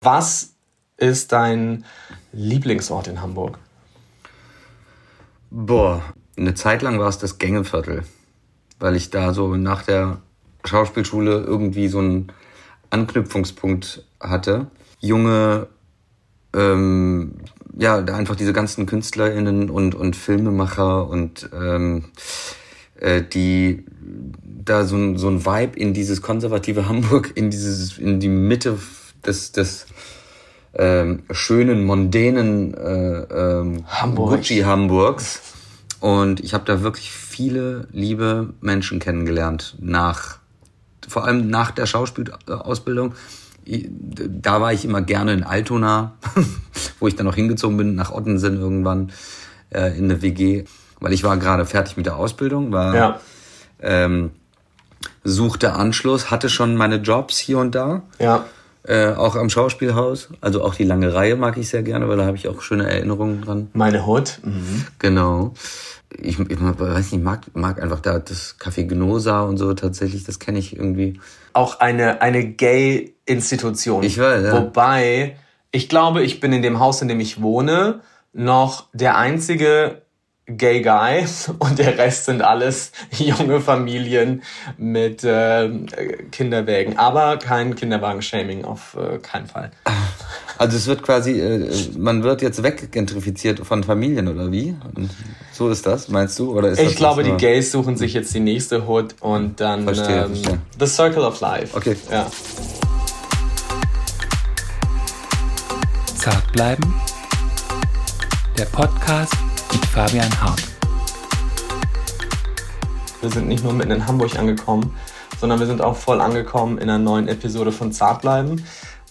Was ist dein Lieblingsort in Hamburg? Boah, eine Zeit lang war es das Gängeviertel, weil ich da so nach der Schauspielschule irgendwie so einen Anknüpfungspunkt hatte. Junge, ähm, ja, einfach diese ganzen KünstlerInnen und, und Filmemacher und ähm, äh, die da so, so ein Vibe in dieses konservative Hamburg, in dieses, in die Mitte des, des ähm, schönen, mondänen äh, ähm, Hamburg. Gucci Hamburgs. Und ich habe da wirklich viele liebe Menschen kennengelernt nach, vor allem nach der Schauspielausbildung. Da war ich immer gerne in Altona, wo ich dann noch hingezogen bin, nach Ottensen irgendwann äh, in eine WG, weil ich war gerade fertig mit der Ausbildung, war ja. ähm, suchte Anschluss, hatte schon meine Jobs hier und da. Ja. Äh, auch am Schauspielhaus. Also auch die lange Reihe mag ich sehr gerne, weil da habe ich auch schöne Erinnerungen dran. Meine Hut. Mhm. Genau. Ich, ich weiß nicht, mag, mag einfach da das Café Gnosa und so tatsächlich, das kenne ich irgendwie. Auch eine, eine Gay-Institution. Ich weiß, ja. Wobei, ich glaube, ich bin in dem Haus, in dem ich wohne, noch der einzige Gay Guy und der Rest sind alles junge Familien mit äh, Kinderwägen. Aber kein Kinderwagen-Shaming auf äh, keinen Fall. Also es wird quasi, äh, man wird jetzt weggentrifiziert von Familien oder wie? Und so ist das, meinst du? Oder ist ich glaube, die Gays suchen sich jetzt die nächste Hood und dann verstehe, ähm, verstehe. The Circle of Life. Okay. Ja. Zart bleiben. Der Podcast Fabian Hart. Wir sind nicht nur mitten in Hamburg angekommen, sondern wir sind auch voll angekommen in einer neuen Episode von Zartbleiben.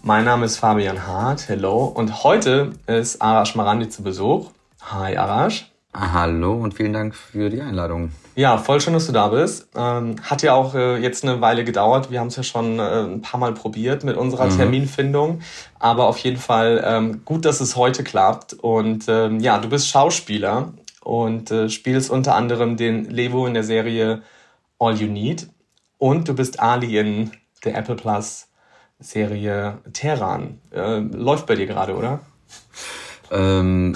Mein Name ist Fabian Hart, hello. Und heute ist Arash Marandi zu Besuch. Hi Arash. Hallo und vielen Dank für die Einladung. Ja, voll schön, dass du da bist. Ähm, hat ja auch äh, jetzt eine Weile gedauert. Wir haben es ja schon äh, ein paar Mal probiert mit unserer mhm. Terminfindung. Aber auf jeden Fall ähm, gut, dass es heute klappt. Und ähm, ja, du bist Schauspieler und äh, spielst unter anderem den Levo in der Serie All You Need. Und du bist Ali in der Apple Plus Serie Terran. Äh, läuft bei dir gerade, oder? Ähm,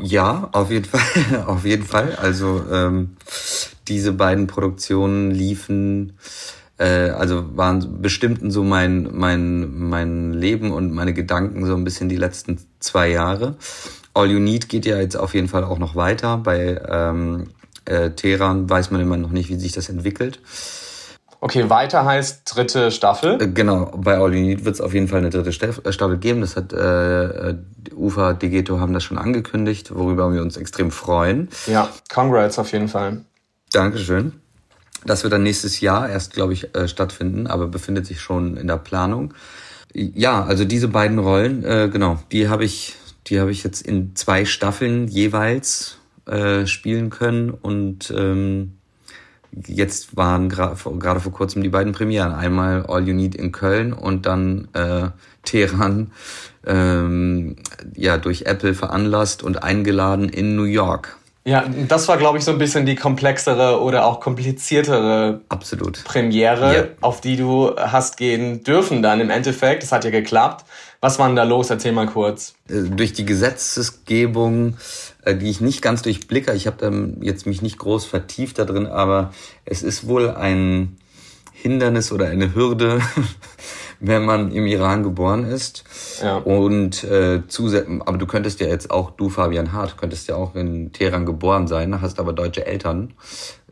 ja, auf jeden Fall, auf jeden Fall. Also ähm, diese beiden Produktionen liefen, äh, also waren bestimmten so mein mein mein Leben und meine Gedanken so ein bisschen die letzten zwei Jahre. All You Need geht ja jetzt auf jeden Fall auch noch weiter. Bei ähm, äh, Teheran weiß man immer noch nicht, wie sich das entwickelt. Okay, weiter heißt dritte Staffel. Äh, genau, bei All You Need wird es auf jeden Fall eine dritte äh, Staffel geben. Das hat äh, Ufa Digeto haben das schon angekündigt, worüber wir uns extrem freuen. Ja, congrats auf jeden Fall. Dankeschön. Das wird dann nächstes Jahr erst, glaube ich, äh, stattfinden, aber befindet sich schon in der Planung. Ja, also diese beiden Rollen, äh, genau, die habe ich, die habe ich jetzt in zwei Staffeln jeweils äh, spielen können und ähm, jetzt waren gerade vor kurzem die beiden Premieren. Einmal All You Need in Köln und dann äh, Teheran, ähm, ja, durch Apple veranlasst und eingeladen in New York. Ja, das war, glaube ich, so ein bisschen die komplexere oder auch kompliziertere Absolut. Premiere, ja. auf die du hast gehen dürfen dann im Endeffekt. Das hat ja geklappt. Was war denn da los? Erzähl mal kurz. Äh, durch die Gesetzesgebung die ich nicht ganz durchblicke. Ich habe da jetzt mich nicht groß vertieft da drin, aber es ist wohl ein Hindernis oder eine Hürde, wenn man im Iran geboren ist. Ja. Und äh, zusätzlich, aber du könntest ja jetzt auch, du Fabian Hart, könntest ja auch in Teheran geboren sein, hast aber deutsche Eltern,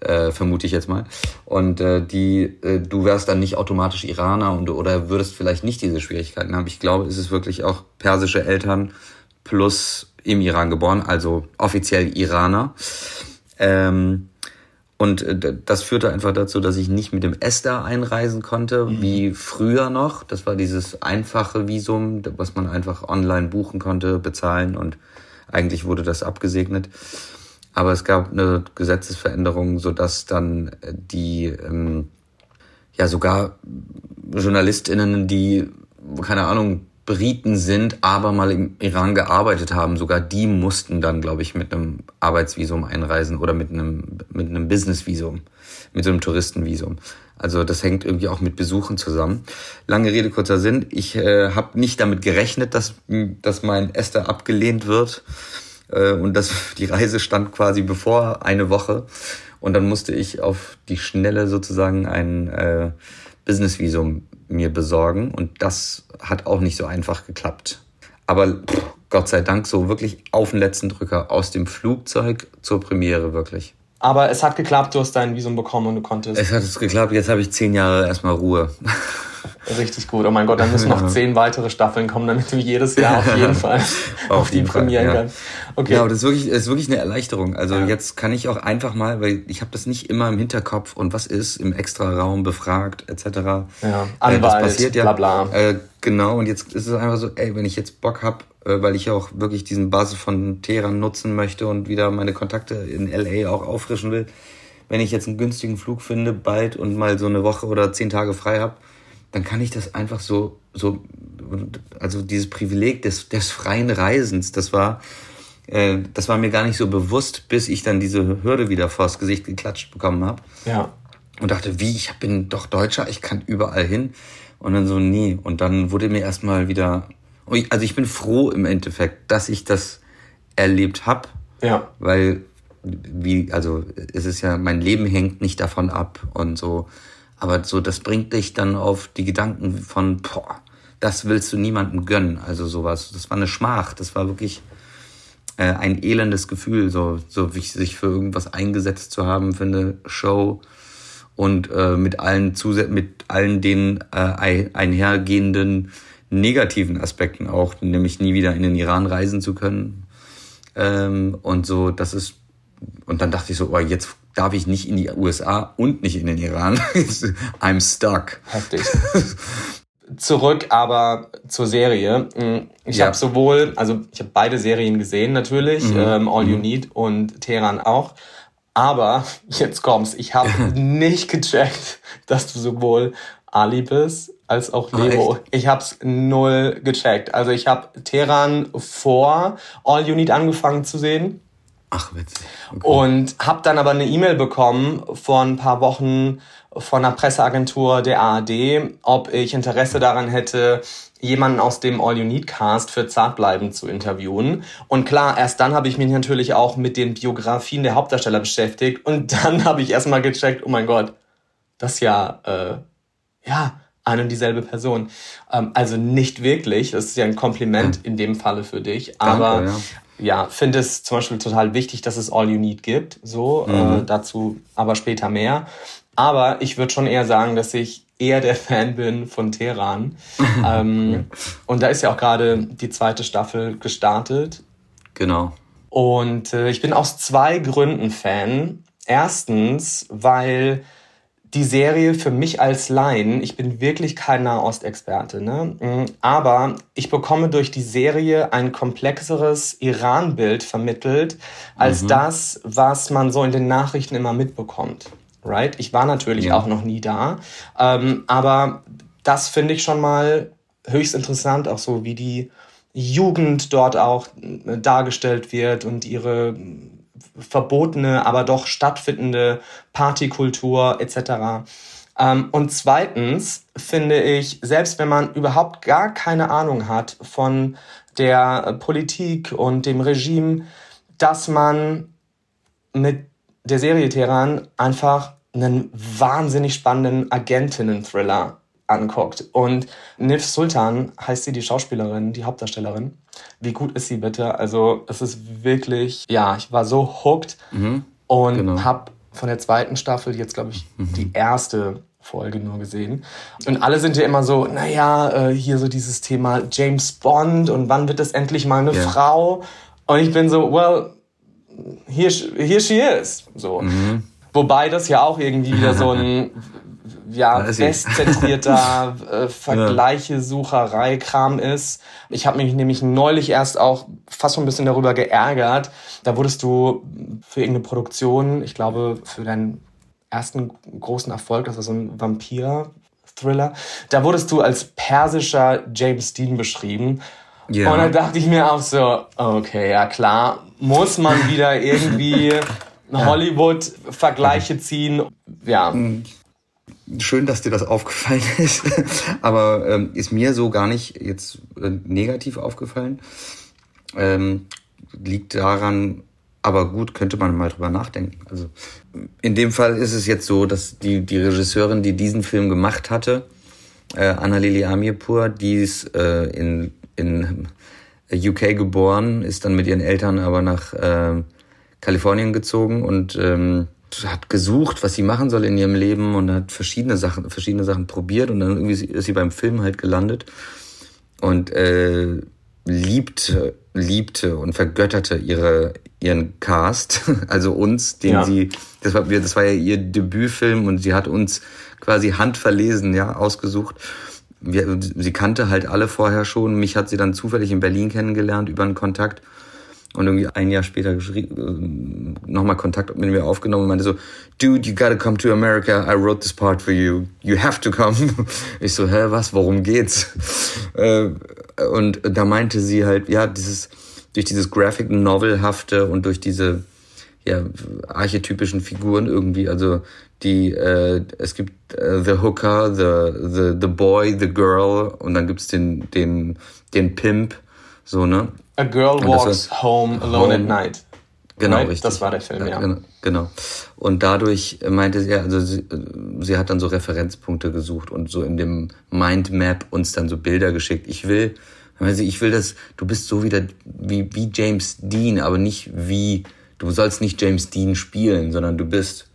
äh, vermute ich jetzt mal. Und äh, die, äh, du wärst dann nicht automatisch Iraner und oder würdest vielleicht nicht diese Schwierigkeiten haben. Ich glaube, es ist wirklich auch persische Eltern plus im Iran geboren, also offiziell Iraner. Ähm, und äh, das führte einfach dazu, dass ich nicht mit dem ESTA einreisen konnte, mhm. wie früher noch. Das war dieses einfache Visum, was man einfach online buchen konnte, bezahlen und eigentlich wurde das abgesegnet. Aber es gab eine Gesetzesveränderung, sodass dann die, ähm, ja sogar JournalistInnen, die, keine Ahnung, Briten sind, aber mal im Iran gearbeitet haben. Sogar die mussten dann, glaube ich, mit einem Arbeitsvisum einreisen oder mit einem, mit einem Businessvisum, mit so einem Touristenvisum. Also das hängt irgendwie auch mit Besuchen zusammen. Lange Rede, kurzer Sinn. Ich äh, habe nicht damit gerechnet, dass, dass mein Esther abgelehnt wird. Äh, und das, die Reise stand quasi bevor eine Woche. Und dann musste ich auf die Schnelle sozusagen ein äh, Businessvisum mir besorgen. Und das hat auch nicht so einfach geklappt. Aber pff, Gott sei Dank so wirklich auf den letzten Drücker aus dem Flugzeug zur Premiere wirklich. Aber es hat geklappt, du hast dein Visum bekommen und du konntest. Es hat es geklappt, jetzt habe ich zehn Jahre erstmal Ruhe. Richtig gut. Oh mein Gott, dann müssen noch zehn weitere Staffeln kommen, damit du jedes Jahr auf jeden Fall auf, auf die Premieren ja. kannst. Okay. Ja, aber das ist wirklich, das ist wirklich eine Erleichterung. Also ja. jetzt kann ich auch einfach mal, weil ich habe das nicht immer im Hinterkopf und was ist im Extra-Raum befragt etc. Ja, Anwalt, äh, das passiert ja. Bla bla. Äh, genau, und jetzt ist es einfach so, ey, wenn ich jetzt Bock hab, äh, weil ich auch wirklich diesen Basis von Teheran nutzen möchte und wieder meine Kontakte in LA auch auffrischen will, wenn ich jetzt einen günstigen Flug finde bald und mal so eine Woche oder zehn Tage frei hab dann kann ich das einfach so, so, also dieses Privileg des, des freien Reisens, das war, äh, das war mir gar nicht so bewusst, bis ich dann diese Hürde wieder vors Gesicht geklatscht bekommen habe. Ja. Und dachte, wie, ich bin doch Deutscher, ich kann überall hin. Und dann so, nee. Und dann wurde mir erstmal wieder, also ich bin froh im Endeffekt, dass ich das erlebt habe. Ja. Weil, wie, also es ist ja, mein Leben hängt nicht davon ab und so. Aber so, das bringt dich dann auf die Gedanken von, boah, das willst du niemandem gönnen. Also sowas. Das war eine Schmach. Das war wirklich äh, ein elendes Gefühl, so, so wie sich für irgendwas eingesetzt zu haben, für eine Show und äh, mit allen Zusä mit allen den äh, einhergehenden negativen Aspekten auch, nämlich nie wieder in den Iran reisen zu können. Ähm, und so, das ist, und dann dachte ich so, oh, jetzt darf ich nicht in die USA und nicht in den Iran. I'm stuck. Heftig. Zurück aber zur Serie. Mm, ich ja. habe sowohl, also ich habe beide Serien gesehen natürlich, mhm. ähm, All You mhm. Need und Teheran auch. Aber jetzt kommt's, ich habe nicht gecheckt, dass du sowohl Ali bist als auch Leo. Ah, ich hab's null gecheckt. Also ich habe Teheran vor All You Need angefangen zu sehen Ach, witzig. Okay. Und habe dann aber eine E-Mail bekommen vor ein paar Wochen von einer Presseagentur der ARD, ob ich Interesse daran hätte, jemanden aus dem All You Need Cast für Zartbleiben zu interviewen. Und klar, erst dann habe ich mich natürlich auch mit den Biografien der Hauptdarsteller beschäftigt und dann habe ich erstmal gecheckt, oh mein Gott, das ist ja, äh, ja, eine und dieselbe Person. Ähm, also nicht wirklich, das ist ja ein Kompliment in dem Falle für dich, aber Danke, ja ja, finde es zum Beispiel total wichtig, dass es All You Need gibt. So, äh, mhm. äh, dazu aber später mehr. Aber ich würde schon eher sagen, dass ich eher der Fan bin von Teheran. ähm, und da ist ja auch gerade die zweite Staffel gestartet. Genau. Und äh, ich bin aus zwei Gründen Fan. Erstens, weil die Serie für mich als Laien, ich bin wirklich kein Nahostexperte, ne? Mm, aber ich bekomme durch die Serie ein komplexeres Iran-Bild vermittelt, als mhm. das, was man so in den Nachrichten immer mitbekommt. Right? Ich war natürlich ja. auch noch nie da, ähm, aber das finde ich schon mal höchst interessant, auch so wie die Jugend dort auch äh, dargestellt wird und ihre verbotene, aber doch stattfindende Partykultur etc. Ähm, und zweitens finde ich, selbst wenn man überhaupt gar keine Ahnung hat von der Politik und dem Regime, dass man mit der Serie Teheran einfach einen wahnsinnig spannenden Agentinnen-Thriller anguckt. Und Nif Sultan heißt sie, die Schauspielerin, die Hauptdarstellerin. Wie gut ist sie bitte? Also es ist wirklich, ja, ich war so hooked mhm, und genau. habe von der zweiten Staffel jetzt, glaube ich, mhm. die erste Folge nur gesehen. Und alle sind ja immer so, naja, äh, hier so dieses Thema James Bond und wann wird es endlich mal eine yeah. Frau? Und ich bin so, well, here, here she is. So. Mhm. Wobei das ja auch irgendwie wieder so ein ja, bestzentrierter äh, Vergleiche-Sucherei-Kram ist. Ich habe mich nämlich neulich erst auch fast so ein bisschen darüber geärgert. Da wurdest du für irgendeine Produktion, ich glaube für deinen ersten großen Erfolg, das war so ein Vampir, Thriller. Da wurdest du als persischer James Dean beschrieben. Ja. Und da dachte ich mir auch so, okay, ja klar, muss man wieder irgendwie Hollywood-Vergleiche ziehen. Ja. Schön, dass dir das aufgefallen ist, aber ähm, ist mir so gar nicht jetzt äh, negativ aufgefallen. Ähm, liegt daran, aber gut, könnte man mal drüber nachdenken. Also in dem Fall ist es jetzt so, dass die, die Regisseurin, die diesen Film gemacht hatte, äh, Annalili Amirpur, die ist äh, in, in UK geboren, ist dann mit ihren Eltern aber nach äh, Kalifornien gezogen und ähm, hat gesucht, was sie machen soll in ihrem Leben und hat verschiedene Sachen, verschiedene Sachen probiert und dann irgendwie ist sie beim Film halt gelandet und äh, liebte, liebte und vergötterte ihre ihren Cast, also uns, den ja. sie, das war, das war ja ihr Debütfilm und sie hat uns quasi handverlesen, ja, ausgesucht. Wir, sie kannte halt alle vorher schon. Mich hat sie dann zufällig in Berlin kennengelernt über einen Kontakt und irgendwie ein Jahr später äh, nochmal Kontakt mit mir aufgenommen und meinte so, dude, you gotta come to America, I wrote this part for you, you have to come. Ich so, hä, was, worum geht's? Äh, und da meinte sie halt, ja, dieses, durch dieses Graphic Novelhafte und durch diese, ja, archetypischen Figuren irgendwie, also die, äh, es gibt äh, The Hooker, the, the, the Boy, the Girl und dann gibt's den, den, den Pimp, so, ne? A Girl Walks Home Alone at Night. Genau, right? richtig. Das war der Film, ja. Genau, genau. Und dadurch meinte sie, also sie, sie hat dann so Referenzpunkte gesucht und so in dem Mindmap uns dann so Bilder geschickt. Ich will, also ich will das, du bist so wieder wie, wie James Dean, aber nicht wie, du sollst nicht James Dean spielen, sondern du bist.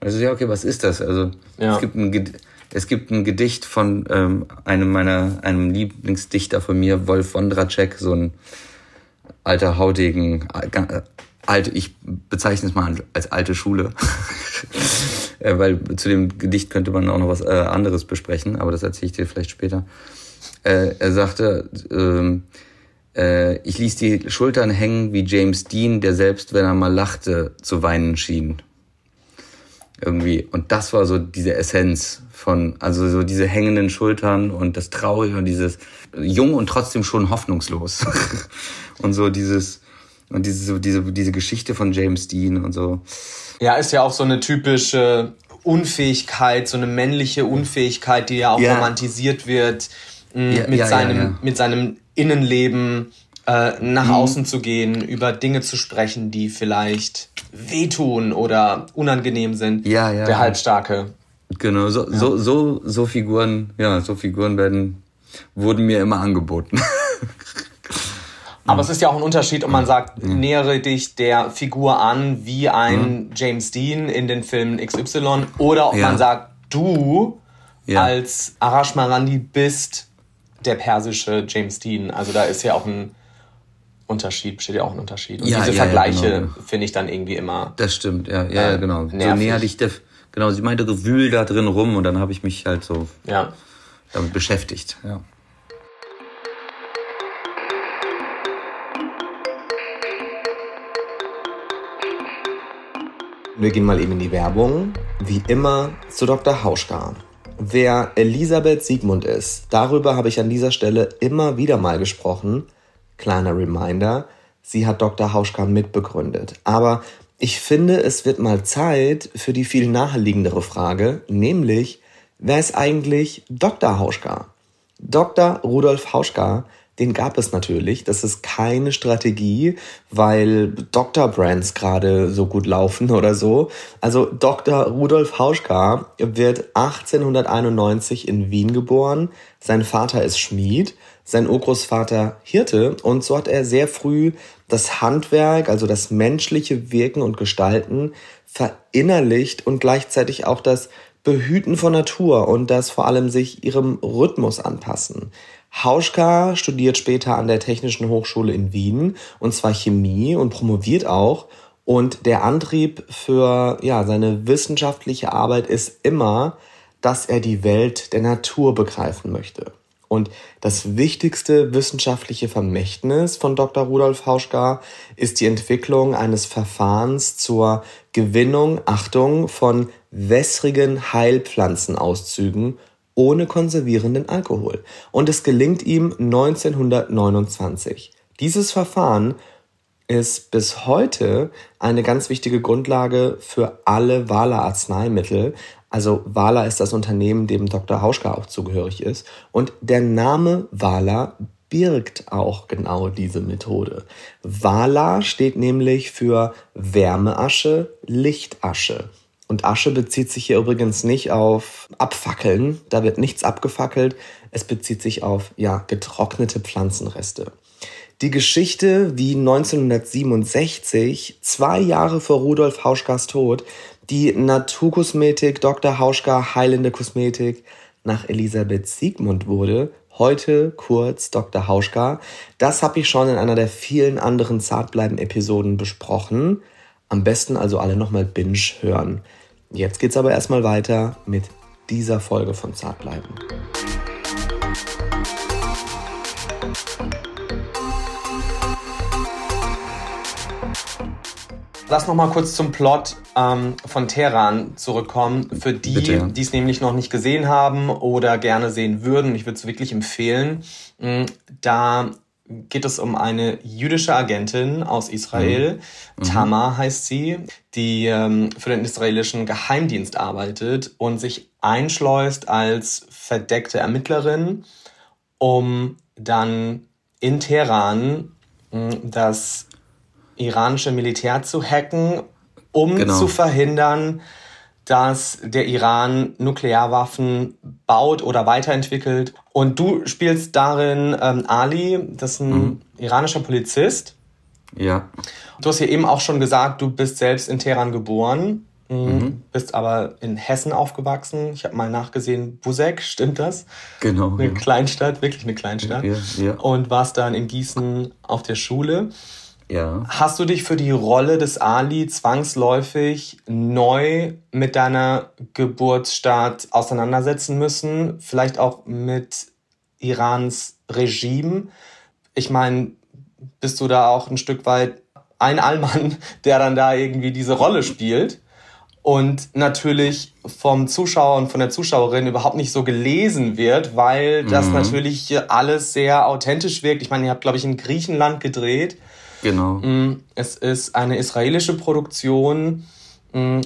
Also ja, okay, was ist das? Also ja. es gibt ein es gibt ein Gedicht von ähm, einem meiner einem Lieblingsdichter von mir, Wolf Wondracek, so ein alter Haudegen, äh, alte, ich bezeichne es mal als alte Schule. Äh, weil zu dem Gedicht könnte man auch noch was äh, anderes besprechen, aber das erzähle ich dir vielleicht später. Er sagte, ähm, äh, ich ließ die Schultern hängen wie James Dean, der selbst, wenn er mal lachte, zu weinen schien. Irgendwie. Und das war so diese Essenz von, also so diese hängenden Schultern und das Traurige und dieses jung und trotzdem schon hoffnungslos. und so dieses und diese so diese diese Geschichte von James Dean und so. Ja, ist ja auch so eine typische Unfähigkeit, so eine männliche Unfähigkeit, die ja auch ja. romantisiert wird mh, ja, mit ja, seinem mit seinem Innenleben äh, nach mhm. außen zu gehen, über Dinge zu sprechen, die vielleicht wehtun oder unangenehm sind. Ja, ja. Der Halbstarke. Genau, so, so, so, so Figuren, ja, so Figuren werden, wurden mir immer angeboten. Aber es ist ja auch ein Unterschied, ob man sagt, nähere dich der Figur an wie ein James Dean in den Filmen XY oder ob ja. man sagt, du ja. als Arash Marandi bist der persische James Dean. Also da ist ja auch ein Unterschied, besteht ja auch ein Unterschied. Und ja, diese Vergleiche genau. finde ich dann irgendwie immer. Das stimmt, ja, ja, äh, genau. Nervig. So näher dich der, genau, sie meinte, du wühl da drin rum und dann habe ich mich halt so ja. damit beschäftigt, ja. Wir gehen mal eben in die Werbung. Wie immer zu Dr. Hauschka. Wer Elisabeth Siegmund ist, darüber habe ich an dieser Stelle immer wieder mal gesprochen. Kleiner Reminder, sie hat Dr. Hauschka mitbegründet. Aber ich finde, es wird mal Zeit für die viel naheliegendere Frage, nämlich, wer ist eigentlich Dr. Hauschka? Dr. Rudolf Hauschka den gab es natürlich. Das ist keine Strategie, weil Dr. Brands gerade so gut laufen oder so. Also Dr. Rudolf Hauschka wird 1891 in Wien geboren. Sein Vater ist Schmied, sein Urgroßvater Hirte und so hat er sehr früh das Handwerk, also das menschliche Wirken und Gestalten verinnerlicht und gleichzeitig auch das Behüten von Natur und das vor allem sich ihrem Rhythmus anpassen. Hauschka studiert später an der Technischen Hochschule in Wien und zwar Chemie und promoviert auch. Und der Antrieb für ja, seine wissenschaftliche Arbeit ist immer, dass er die Welt der Natur begreifen möchte. Und das wichtigste wissenschaftliche Vermächtnis von Dr. Rudolf Hauschka ist die Entwicklung eines Verfahrens zur Gewinnung, Achtung, von wässrigen Heilpflanzenauszügen ohne konservierenden Alkohol. Und es gelingt ihm 1929. Dieses Verfahren ist bis heute eine ganz wichtige Grundlage für alle Wala Arzneimittel. Also Wala ist das Unternehmen, dem Dr. Hauschka auch zugehörig ist. Und der Name Wala birgt auch genau diese Methode. Wala steht nämlich für Wärmeasche, Lichtasche. Und Asche bezieht sich hier übrigens nicht auf Abfackeln, da wird nichts abgefackelt, es bezieht sich auf ja, getrocknete Pflanzenreste. Die Geschichte, wie 1967, zwei Jahre vor Rudolf Hauschkas Tod, die Naturkosmetik Dr. Hauschka Heilende Kosmetik nach Elisabeth Siegmund wurde, heute kurz Dr. Hauschka. Das habe ich schon in einer der vielen anderen Zartbleiben-Episoden besprochen. Am besten also alle nochmal binge hören. Jetzt geht's aber erstmal weiter mit dieser Folge von Zartbleiben. Lass noch mal kurz zum Plot ähm, von Teheran zurückkommen. Für die, Bitte, die es nämlich noch nicht gesehen haben oder gerne sehen würden, ich würde es wirklich empfehlen. Mm, da geht es um eine jüdische Agentin aus Israel. Mhm. Tamar heißt sie, die ähm, für den israelischen Geheimdienst arbeitet und sich einschleust als verdeckte Ermittlerin, um dann in Teheran mh, mm, das iranische Militär zu hacken, um genau. zu verhindern, dass der Iran Nuklearwaffen baut oder weiterentwickelt. Und du spielst darin ähm, Ali, das ist ein mhm. iranischer Polizist. Ja. Du hast ja eben auch schon gesagt, du bist selbst in Teheran geboren, mhm. mhm. bist aber in Hessen aufgewachsen. Ich habe mal nachgesehen, Busek, stimmt das? Genau. Eine ja. Kleinstadt, wirklich eine Kleinstadt. Ja, ja. Und warst dann in Gießen auf der Schule. Ja. Hast du dich für die Rolle des Ali zwangsläufig neu mit deiner Geburtsstadt auseinandersetzen müssen? Vielleicht auch mit Irans Regime? Ich meine, bist du da auch ein Stück weit ein Allmann, der dann da irgendwie diese Rolle spielt? und natürlich vom Zuschauer und von der Zuschauerin überhaupt nicht so gelesen wird, weil das mhm. natürlich alles sehr authentisch wirkt. Ich meine, ihr habt, glaube ich, in Griechenland gedreht. Genau. Mm, es ist eine israelische Produktion. Mm,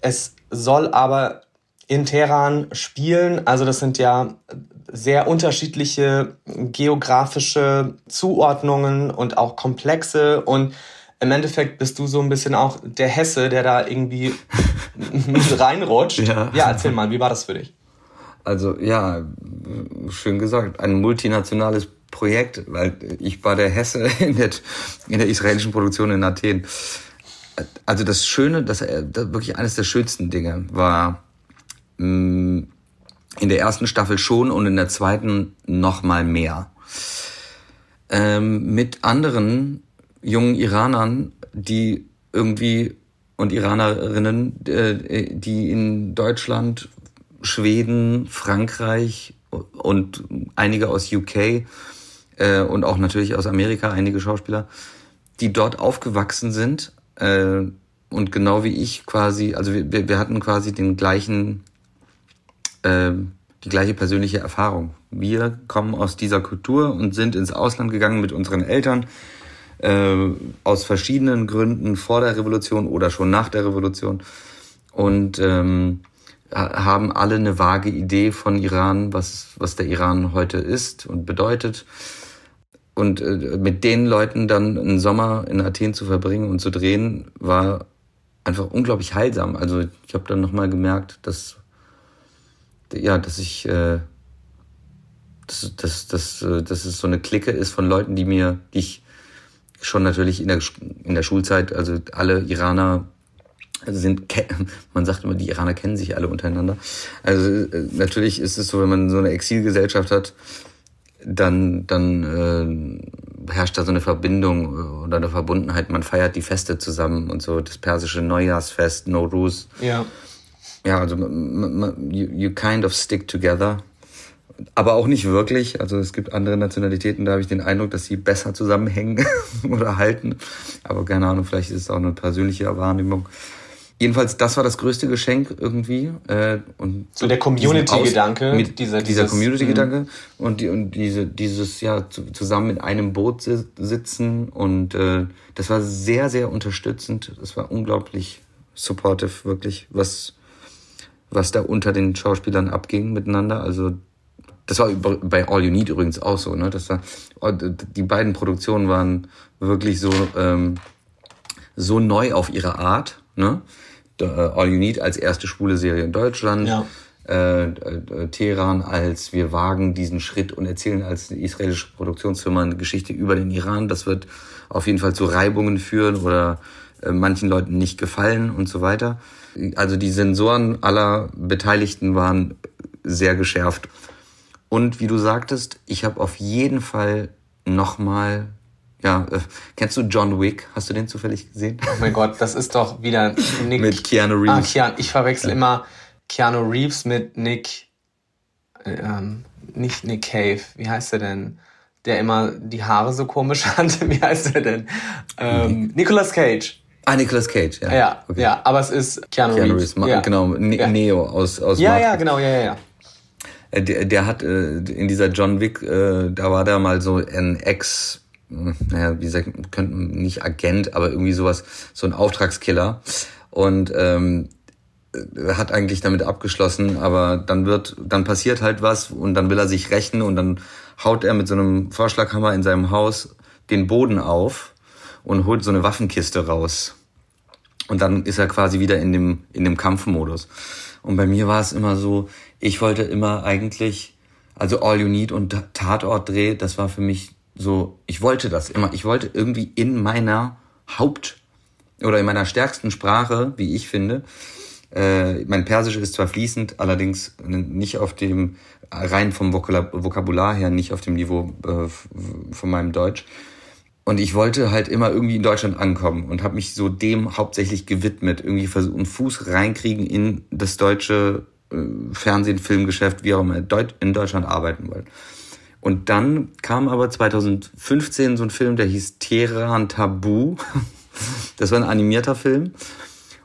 es soll aber in Teheran spielen. Also das sind ja sehr unterschiedliche geografische Zuordnungen und auch komplexe. Und im Endeffekt bist du so ein bisschen auch der Hesse, der da irgendwie mit reinrutscht. Ja. ja, erzähl mal, wie war das für dich? Also ja, schön gesagt, ein multinationales Projekt, weil ich war der Hesse in der, in der israelischen Produktion in Athen. Also das Schöne, das, das wirklich eines der schönsten Dinge war mh, mm, in der ersten Staffel schon und in der zweiten noch mal mehr. Ähm, mit anderen jungen Iranern, die irgendwie und Iranerinnen, äh, die in Deutschland, Schweden, Frankreich und einige aus UK äh, und auch natürlich aus Amerika einige Schauspieler, die dort aufgewachsen sind äh, und genau wie ich quasi, also wir, wir hatten quasi den gleichen, äh, die gleiche persönliche Erfahrung. Wir kommen aus dieser Kultur und sind ins Ausland gegangen mit unseren Eltern äh, aus verschiedenen Gründen vor der Revolution oder schon nach der Revolution und ähm, haben alle eine vage Idee von Iran, was, was der Iran heute ist und bedeutet und äh, mit den Leuten dann einen Sommer in Athen zu verbringen und zu drehen, war einfach unglaublich heilsam. Also ich habe dann nochmal gemerkt, dass ja, dass ich äh, dass, dass, dass, äh, dass es so eine Clique ist von Leuten, die mir, die ich schon natürlich in der, in der Schulzeit, also alle Iraner sind, man sagt immer, die Iraner kennen sich alle untereinander. Also äh, natürlich ist es so, wenn man so eine Exilgesellschaft hat, dann, dann äh, herrscht da so eine Verbindung äh, oder eine Verbundenheit. Man feiert die Feste zusammen und so, das persische Neujahrsfest, Nowruz. Ja. Ja, also you, you kind of stick together. Aber auch nicht wirklich. Also es gibt andere Nationalitäten, da habe ich den Eindruck, dass sie besser zusammenhängen oder halten. Aber keine Ahnung, vielleicht ist es auch eine persönliche Wahrnehmung. Jedenfalls, das war das größte Geschenk irgendwie. Äh, und so der Community-Gedanke. Mit dieser, dieser Community-Gedanke und, die, und diese, dieses, ja, zu, zusammen in einem Boot sitzen und äh, das war sehr, sehr unterstützend. Das war unglaublich supportive, wirklich, was, was da unter den Schauspielern abging miteinander. Also das war bei All You Need übrigens auch so, ne? Das war, die beiden Produktionen waren wirklich so, ähm, so neu auf ihre Art, ne? All You Need als erste schwule Serie in Deutschland. Ja. Äh, äh, Teheran als wir wagen diesen Schritt und erzählen als israelische Produktionsfirma eine Geschichte über den Iran. Das wird auf jeden Fall zu Reibungen führen oder äh, manchen Leuten nicht gefallen und so weiter. Also die Sensoren aller Beteiligten waren sehr geschärft. Und wie du sagtest, ich habe auf jeden Fall nochmal ja, äh, kennst du John Wick? Hast du den zufällig gesehen? Oh mein Gott, das ist doch wieder Nick. mit Keanu Reeves. Ah, Keanu, ich verwechsel ja. immer Keanu Reeves mit Nick, ähm, nicht Nick Cave. Wie heißt er denn? Der immer die Haare so komisch hat. Wie heißt er denn? Ähm, Nicolas Cage. Ah, Nicolas Cage, ja. Ja, okay. ja, aber es ist Keanu, Keanu Reeves. Reeves. Ja. Genau, ne ja. Neo aus, aus Ja, Matrix. ja, genau, ja, ja, ja. Äh, der, der hat äh, in dieser John Wick, äh, da war der mal so ein Ex, naja, wie gesagt, könnten nicht Agent, aber irgendwie sowas, so ein Auftragskiller. Und ähm, hat eigentlich damit abgeschlossen, aber dann wird, dann passiert halt was und dann will er sich rächen und dann haut er mit so einem Vorschlaghammer in seinem Haus den Boden auf und holt so eine Waffenkiste raus. Und dann ist er quasi wieder in dem, in dem Kampfmodus. Und bei mir war es immer so, ich wollte immer eigentlich, also All You Need und Tatortdreh, das war für mich so, ich wollte das immer. Ich wollte irgendwie in meiner Haupt- oder in meiner stärksten Sprache, wie ich finde, äh, mein Persisch ist zwar fließend, allerdings nicht auf dem, rein vom Vokabular her, nicht auf dem Niveau äh, von meinem Deutsch. Und ich wollte halt immer irgendwie in Deutschland ankommen und habe mich so dem hauptsächlich gewidmet, irgendwie versucht, einen Fuß reinkriegen in das deutsche äh, Fernsehen, Filmgeschäft, wie auch immer, in Deutschland arbeiten wollen. Und dann kam aber 2015 so ein Film, der hieß Teheran Tabu. Das war ein animierter Film.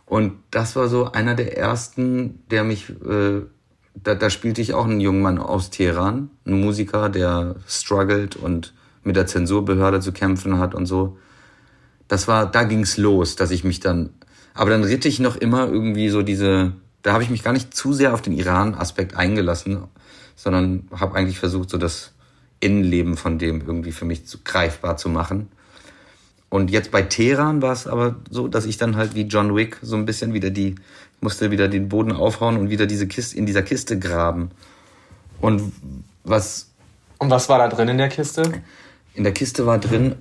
Und das war so einer der ersten, der mich, äh, da, da spielte ich auch einen jungen Mann aus Teheran, ein Musiker, der struggelt und mit der Zensurbehörde zu kämpfen hat und so. Das war, da ging's los, dass ich mich dann, aber dann ritt ich noch immer irgendwie so diese, da habe ich mich gar nicht zu sehr auf den Iran-Aspekt eingelassen, sondern habe eigentlich versucht, so das Innenleben von dem irgendwie für mich zu, greifbar zu machen. Und jetzt bei Teheran war es aber so, dass ich dann halt wie John Wick so ein bisschen wieder die, musste wieder den Boden aufhauen und wieder diese Kiste, in dieser Kiste graben. Und was. Und was war da drin in der Kiste? In der Kiste war drin,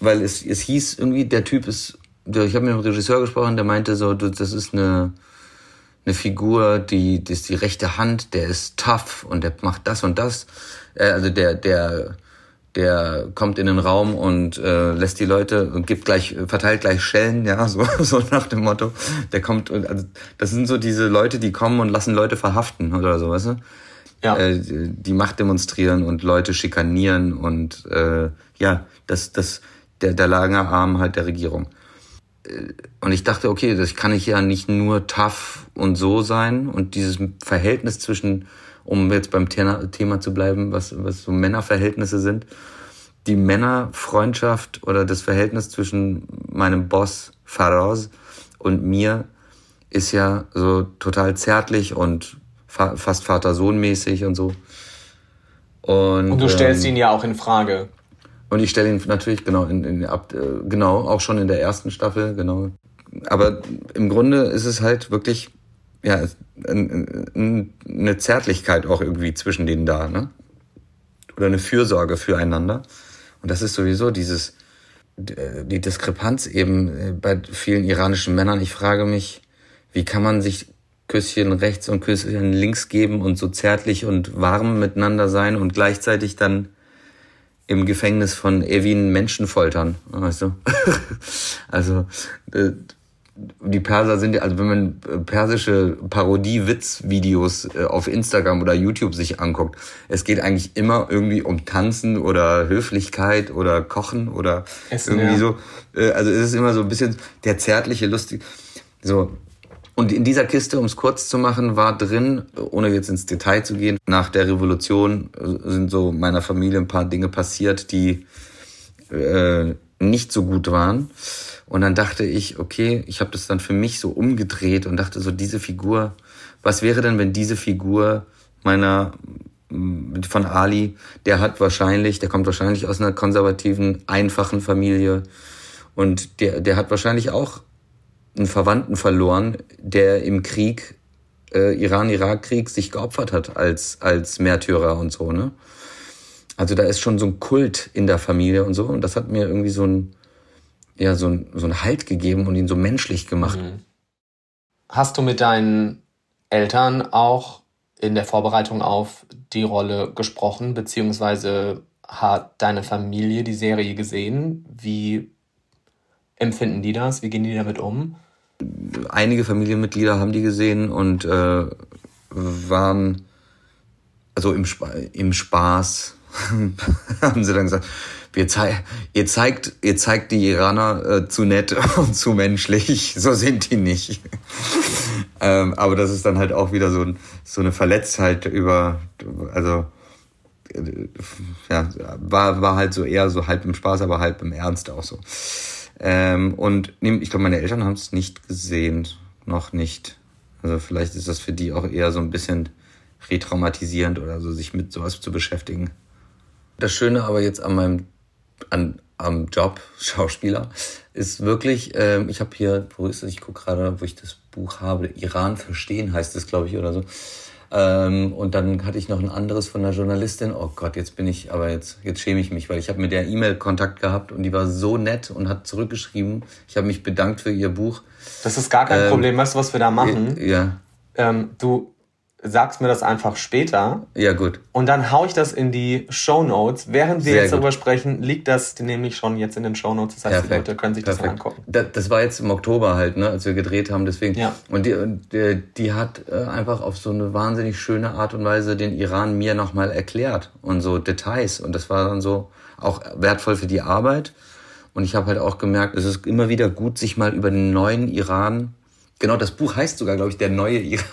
weil es, es hieß irgendwie, der Typ ist, ich habe mit dem Regisseur gesprochen, der meinte so, das ist eine, eine Figur, die, das ist die rechte Hand, der ist tough und der macht das und das. Äh, also der, der, der kommt in den Raum und äh, lässt die Leute und gibt gleich, verteilt gleich Schellen, ja, so, so nach dem Motto. Der kommt und also das sind so diese Leute, die kommen und lassen Leute verhaften oder so, weißt du? Ja. Äh, die Macht demonstrieren und Leute schikanieren und äh, ja, das, das, der, der lange Arm halt der Regierung. Und ich dachte, okay, das kann ich ja nicht nur tough und so sein und dieses Verhältnis zwischen um jetzt beim Thema zu bleiben, was, was so Männerverhältnisse sind. Die Männerfreundschaft oder das Verhältnis zwischen meinem Boss Faraz und mir ist ja so total zärtlich und fa fast Vater-Sohn-mäßig und so. Und, und du stellst ähm, ihn ja auch in Frage. Und ich stelle ihn natürlich genau in, in ab, äh, genau auch schon in der ersten Staffel genau. Aber im Grunde ist es halt wirklich ja, eine Zärtlichkeit auch irgendwie zwischen denen da, ne? Oder eine Fürsorge füreinander. Und das ist sowieso dieses, die Diskrepanz eben äh, bei vielen iranischen Männern. Ich frage mich, wie kann man sich Küsschen rechts und Küsschen links geben und so zärtlich und warm miteinander sein und gleichzeitig dann im Gefängnis von Evin Menschen foltern, weißt du? also äh, die Perser sind ja, also wenn man äh, persische Parodie-Witz-Videos äh, auf Instagram oder YouTube sich anguckt, es geht eigentlich immer irgendwie um Tanzen oder Höflichkeit oder Kochen oder Essen, irgendwie ja. so. Äh, also es ist immer so ein bisschen der zärtliche, lustige. So, Und in dieser Kiste, um es kurz zu machen, war drin, ohne jetzt ins Detail zu gehen, nach der Revolution äh, sind so meiner Familie ein paar Dinge passiert, die äh, nicht so gut waren. Und dann dachte ich, okay, ich habe das dann für mich so umgedreht und dachte so, diese Figur, was wäre denn, wenn diese Figur meiner von Ali, der hat wahrscheinlich, der kommt wahrscheinlich aus einer konservativen, einfachen Familie und der, der hat wahrscheinlich auch einen Verwandten verloren, der im Krieg, äh, Iran-Irak-Krieg, sich geopfert hat als, als Märtyrer und so, ne? Also da ist schon so ein Kult in der Familie und so. Und das hat mir irgendwie so ein, ja, so ein, so ein Halt gegeben und ihn so menschlich gemacht. Mhm. Hast du mit deinen Eltern auch in der Vorbereitung auf die Rolle gesprochen, beziehungsweise hat deine Familie die Serie gesehen? Wie empfinden die das? Wie gehen die damit um? Einige Familienmitglieder haben die gesehen und äh, waren also im, Spa im Spaß haben sie dann gesagt, wir zei ihr zeigt ihr zeigt die Iraner äh, zu nett und zu menschlich, so sind die nicht. ähm, aber das ist dann halt auch wieder so, so eine Verletztheit über also äh, ja, war, war halt so eher so halb im Spaß, aber halb im Ernst auch so. Ähm, und ich glaube, meine Eltern haben es nicht gesehen, noch nicht. Also vielleicht ist das für die auch eher so ein bisschen retraumatisierend oder so, sich mit sowas zu beschäftigen. Das Schöne aber jetzt an meinem an, am Job Schauspieler ist wirklich, ähm, ich habe hier, wo ist es? Ich gucke gerade, wo ich das Buch habe, Iran verstehen heißt es, glaube ich, oder so. Ähm, und dann hatte ich noch ein anderes von einer Journalistin. Oh Gott, jetzt bin ich, aber jetzt, jetzt schäme ich mich, weil ich habe mit der E-Mail Kontakt gehabt und die war so nett und hat zurückgeschrieben. Ich habe mich bedankt für ihr Buch. Das ist gar kein ähm, Problem. Weißt du, was wir da machen? Ja. Ähm, du sagst mir das einfach später. Ja, gut. Und dann hau ich das in die Show Notes. Während wir Sehr jetzt gut. darüber sprechen, liegt das nämlich schon jetzt in den Show Notes. Das heißt, Perfekt. die Leute können sich Perfekt. das angucken. Das war jetzt im Oktober halt, ne, als wir gedreht haben, deswegen. Ja. Und die, die, die hat äh, einfach auf so eine wahnsinnig schöne Art und Weise den Iran mir nochmal erklärt und so Details. Und das war dann so auch wertvoll für die Arbeit. Und ich habe halt auch gemerkt, es ist immer wieder gut, sich mal über den neuen Iran, genau das Buch heißt sogar, glaube ich, der neue Iran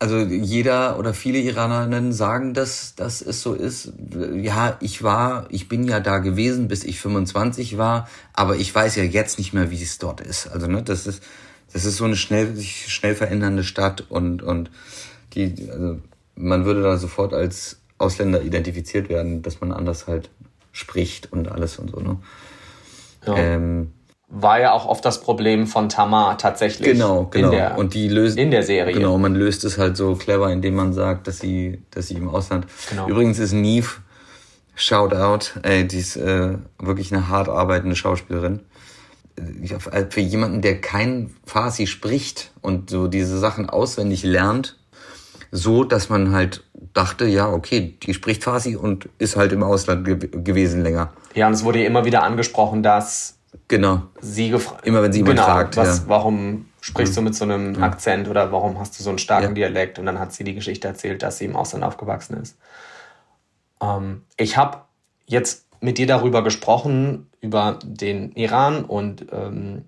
also jeder oder viele Iranerinnen sagen, dass, dass es so ist. Ja, ich war, ich bin ja da gewesen, bis ich 25 war, aber ich weiß ja jetzt nicht mehr, wie es dort ist. Also ne, das ist, das ist so eine schnell sich schnell verändernde Stadt und und die, also man würde da sofort als Ausländer identifiziert werden, dass man anders halt spricht und alles und so. Ne? Ja. Ähm, war ja auch oft das Problem von Tamar tatsächlich. Genau, genau. In der, und die lösen in der Serie. Genau, man löst es halt so clever, indem man sagt, dass sie, dass sie im Ausland. Genau. Übrigens ist Neve, shout out, ey, die ist äh, wirklich eine hart arbeitende Schauspielerin. Äh, für jemanden, der kein Farsi spricht und so diese Sachen auswendig lernt, so, dass man halt dachte, ja, okay, die spricht Farsi und ist halt im Ausland ge gewesen länger. Ja, und es wurde immer wieder angesprochen, dass Genau. Sie gefragt. Immer wenn sie genau, fragt. Was, ja. Warum sprichst du mit so einem ja. Akzent oder warum hast du so einen starken ja. Dialekt? Und dann hat sie die Geschichte erzählt, dass sie im Ausland aufgewachsen ist. Ähm, ich habe jetzt mit dir darüber gesprochen, über den Iran und ähm,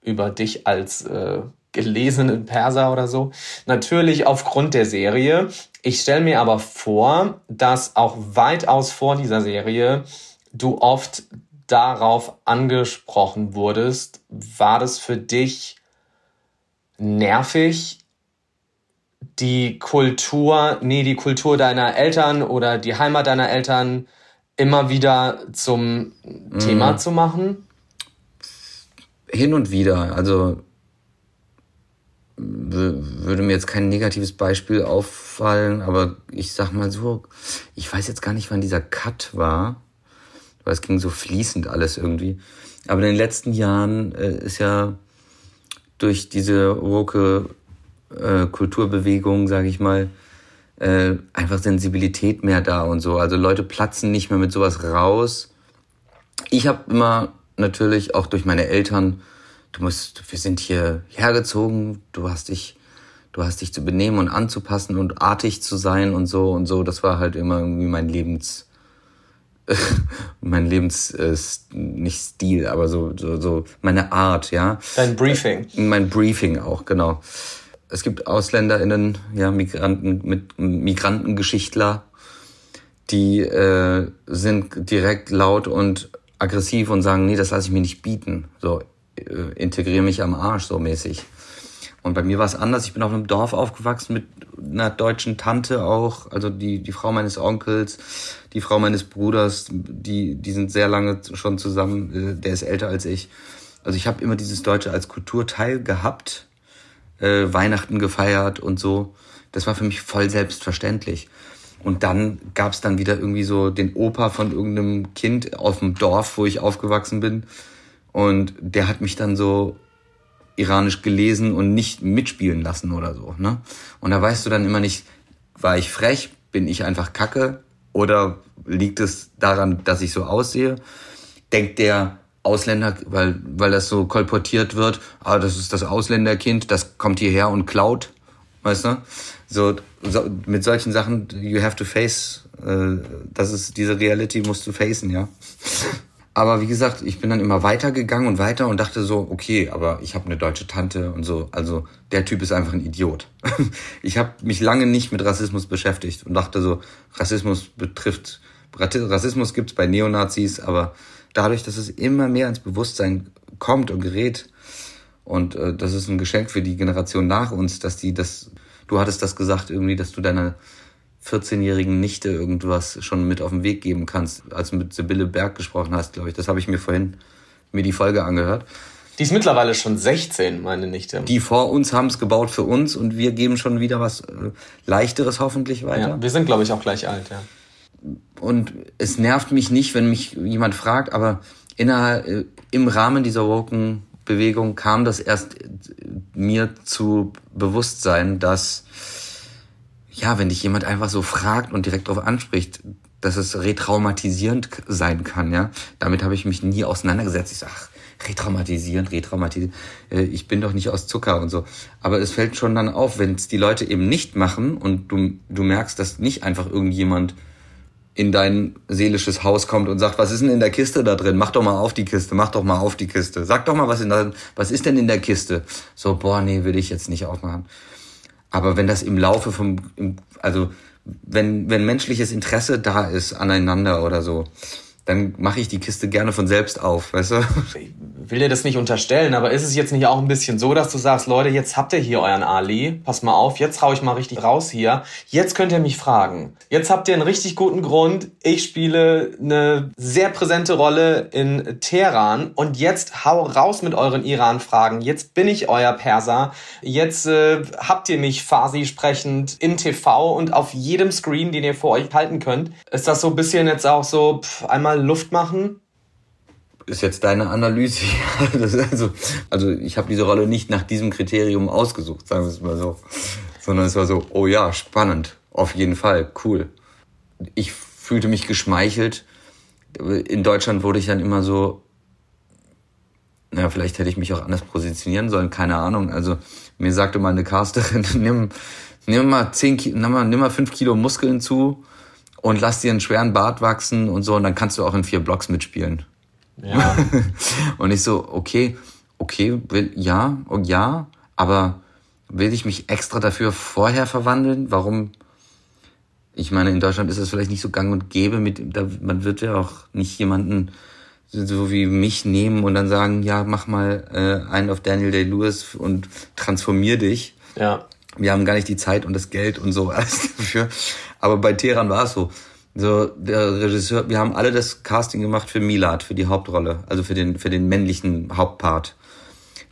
über dich als äh, gelesenen Perser oder so. Natürlich aufgrund der Serie. Ich stelle mir aber vor, dass auch weitaus vor dieser Serie du oft darauf angesprochen wurdest, war das für dich nervig, die Kultur, nee, die Kultur deiner Eltern oder die Heimat deiner Eltern immer wieder zum mhm. Thema zu machen? Hin und wieder. Also würde mir jetzt kein negatives Beispiel auffallen, aber ich sag mal so, ich weiß jetzt gar nicht, wann dieser Cut war weil es ging so fließend alles irgendwie. Aber in den letzten Jahren äh, ist ja durch diese woke äh, Kulturbewegung, sage ich mal, äh, einfach Sensibilität mehr da und so. Also Leute platzen nicht mehr mit sowas raus. Ich habe immer natürlich auch durch meine Eltern, du musst, wir sind hier hergezogen, du hast dich, du hast dich zu benehmen und anzupassen und artig zu sein und so und so. Das war halt immer irgendwie mein Lebens mein Lebensmotto nicht Stil, aber so, so, so meine Art, ja. Dein Briefing. Mein Briefing auch, genau. Es gibt AusländerInnen, ja, Migranten mit Migrantengeschichtler, die äh, sind direkt laut und aggressiv und sagen, nee, das lasse ich mir nicht bieten. So, äh, integriere mich am Arsch, so mäßig. Und bei mir war es anders. Ich bin auf einem Dorf aufgewachsen mit einer deutschen Tante auch, also die, die Frau meines Onkels, die Frau meines Bruders, die, die sind sehr lange schon zusammen, äh, der ist älter als ich. Also ich habe immer dieses Deutsche als Kulturteil gehabt, äh, Weihnachten gefeiert und so. Das war für mich voll selbstverständlich. Und dann gab es dann wieder irgendwie so den Opa von irgendeinem Kind auf dem Dorf, wo ich aufgewachsen bin. Und der hat mich dann so iranisch gelesen und nicht mitspielen lassen oder so. Ne? Und da weißt du dann immer nicht, war ich frech, bin ich einfach kacke oder liegt es daran, dass ich so aussehe? Denkt der Ausländer, weil, weil das so kolportiert wird, ah, das ist das Ausländerkind, das kommt hierher und klaut, weißt du? So, so mit solchen Sachen, you have to face, äh, das ist, diese Reality musst du facen, ja. Aber wie gesagt, ich bin dann immer weitergegangen und weiter und dachte so, okay, aber ich habe eine deutsche Tante und so. Also der Typ ist einfach ein Idiot. ich habe mich lange nicht mit Rassismus beschäftigt und dachte so, Rassismus betrifft, Rassismus gibt's bei Neonazis, aber dadurch, dass es immer mehr ins Bewusstsein kommt und gerät, und äh, das ist ein Geschenk für die Generation nach uns, dass die das, du hattest das gesagt irgendwie, dass du deiner 14-jährigen Nichte irgendwas schon mit auf den Weg geben kannst, als du mit Sibylle Berg gesprochen hast, glaube ich. Das habe ich mir vorhin mir die Folge angehört. Die ist mittlerweile schon 16, meine Nichte. Die vor uns haben es gebaut für uns und wir geben schon wieder was äh, Leichteres hoffentlich weiter. Ja, wir sind, glaube ich, auch gleich alt, ja. Und es nervt mich nicht, wenn mich jemand fragt, aber innerhalb, äh, im Rahmen dieser Woken-Bewegung kam das erst äh, mir zu Bewusstsein, dass ja, wenn dich jemand einfach so fragt und direkt darauf anspricht, dass es retraumatisierend sein kann, ja. Damit habe ich mich nie auseinandergesetzt. Ich sage, retraumatisierend, retraumatisierend. Äh, ich bin doch nicht aus Zucker und so. Aber es fällt schon dann auf, wenn es die Leute eben nicht machen und du, du merkst, dass nicht einfach irgendjemand in dein seelisches Haus kommt und sagt, was ist denn in der Kiste da drin? Mach doch mal auf die Kiste, mach doch mal auf die Kiste. Sag doch mal, was, in der, was ist denn in der Kiste? So, boah, nee, will ich jetzt nicht aufmachen. Aber wenn das im Laufe vom, also wenn, wenn menschliches Interesse da ist aneinander oder so, dann mache ich die Kiste gerne von selbst auf, weißt du? Ich will dir das nicht unterstellen, aber ist es jetzt nicht auch ein bisschen so, dass du sagst, Leute, jetzt habt ihr hier euren Ali, pass mal auf, jetzt hau ich mal richtig raus hier. Jetzt könnt ihr mich fragen. Jetzt habt ihr einen richtig guten Grund. Ich spiele eine sehr präsente Rolle in Teheran und jetzt hau raus mit euren Iran-Fragen. Jetzt bin ich euer Perser. Jetzt äh, habt ihr mich Farsi sprechend in TV und auf jedem Screen, den ihr vor euch halten könnt. Ist das so ein bisschen jetzt auch so pff, einmal mal Luft machen? Ist jetzt deine Analyse. also, also ich habe diese Rolle nicht nach diesem Kriterium ausgesucht, sagen wir es mal so. Sondern es war so, oh ja, spannend, auf jeden Fall, cool. Ich fühlte mich geschmeichelt. In Deutschland wurde ich dann immer so, naja, vielleicht hätte ich mich auch anders positionieren sollen, keine Ahnung. Also mir sagte mal eine Casterin, nimm, nimm mal zehn, nimm mal, nimm mal fünf Kilo Muskeln zu und lass dir einen schweren Bart wachsen und so und dann kannst du auch in vier Blocks mitspielen. Ja. und ich so, okay, okay, will, ja, und oh, ja, aber will ich mich extra dafür vorher verwandeln? Warum? Ich meine, in Deutschland ist es vielleicht nicht so gang und gäbe, mit, da, man wird ja auch nicht jemanden so wie mich nehmen und dann sagen, ja, mach mal äh, einen auf Daniel Day-Lewis und transformier dich. Ja. Wir haben gar nicht die Zeit und das Geld und so alles dafür. Aber bei Teheran war es so. So, der Regisseur, wir haben alle das Casting gemacht für Milad, für die Hauptrolle, also für den, für den männlichen Hauptpart.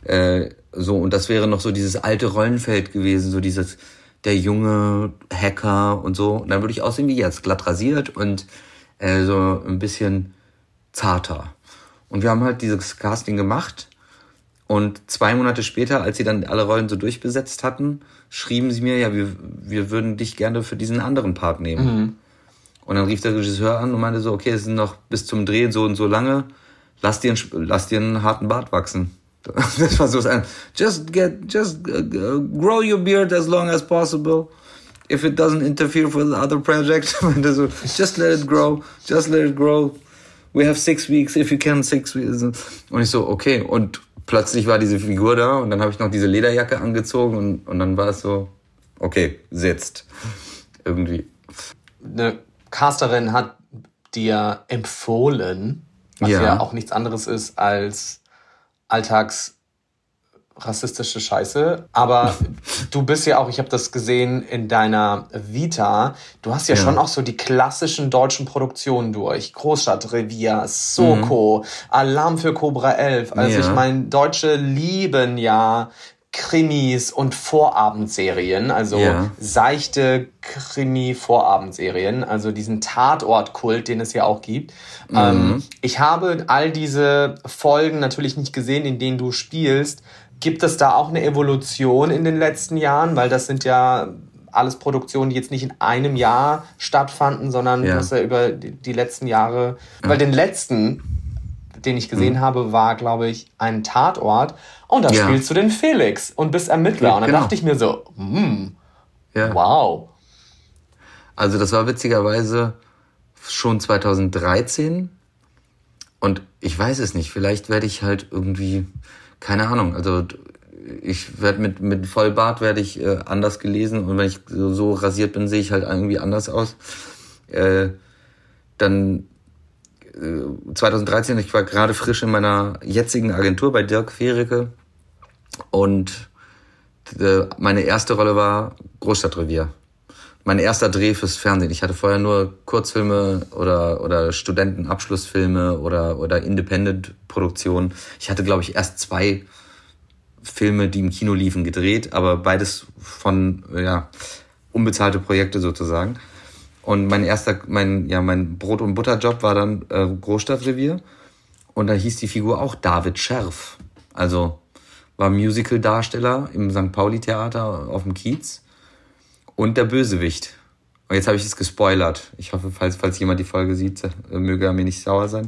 Äh, so, und das wäre noch so dieses alte Rollenfeld gewesen, so dieses, der junge Hacker und so. Und dann würde ich aussehen wie jetzt, glatt rasiert und äh, so ein bisschen zarter. Und wir haben halt dieses Casting gemacht. Und zwei Monate später, als sie dann alle Rollen so durchbesetzt hatten, schrieben sie mir, ja, wir, wir würden dich gerne für diesen anderen Part nehmen. Mhm. Und dann rief der Regisseur an und meinte so, okay, es sind noch bis zum Dreh so und so lange, lass dir, einen, lass dir einen harten Bart wachsen. Das war so ein, just get, just grow your beard as long as possible. If it doesn't interfere with other projects, so, just let it grow, just let it grow. we have six weeks, if you can, six weeks. Und ich so, okay. Und plötzlich war diese Figur da und dann habe ich noch diese Lederjacke angezogen und, und dann war es so, okay, sitzt. Irgendwie. Eine Casterin hat dir empfohlen, was ja. ja auch nichts anderes ist als alltags rassistische Scheiße. Aber du bist ja auch, ich habe das gesehen in deiner Vita, du hast ja, ja, schon auch so die klassischen deutschen Produktionen durch. Großstadtrevier, Soko, mhm. Alarm für Cobra 11. Also ja. ich meine, Deutsche lieben ja Krimis und Vorabendserien, also ja. seichte Krimi-Vorabendserien, also diesen Tatortkult, den es ja auch gibt. Mhm. Ähm, ich habe all diese Folgen natürlich nicht gesehen, in denen du spielst, Gibt es da auch eine Evolution in den letzten Jahren? Weil das sind ja alles Produktionen, die jetzt nicht in einem Jahr stattfanden, sondern ja. ja über die, letzten Jahre. Ja. Weil den letzten, den ich gesehen mhm. habe, war, glaube ich, ein Tatort. Und da ja. spielst du den Felix und bist Ermittler. und dann genau. dachte ich mir so, hm, wow. Also das war witzigerweise schon 2013. Und ich weiß es nicht, vielleicht werde ich halt irgendwie keine Ahnung, also ich werde mit, mit Vollbart werde ich äh, anders gelesen und wenn ich so, so rasiert bin, sehe ich halt irgendwie anders aus. Äh, dann äh, 2013, ich war gerade frisch in meiner jetzigen Agentur bei Dirk Fericke und äh, meine erste Rolle war Großstadtrevier. Mein erster Dreh fürs Fernsehen. Ich hatte vorher nur Kurzfilme oder, oder Studentenabschlussfilme oder, oder Independent-Produktionen. Ich hatte, glaube ich, erst zwei Filme, die im Kino liefen, gedreht, aber beides von, ja, unbezahlte Projekte sozusagen. Und mein erster, mein, ja, mein Brot- und Butterjob war dann äh, Großstadtrevier. Und da hieß die Figur auch David Scherf. Also war Musical-Darsteller im St. Pauli-Theater auf dem Kiez und der Bösewicht. Und jetzt habe ich es gespoilert. Ich hoffe, falls, falls jemand die Folge sieht, äh, möge er mir nicht sauer sein,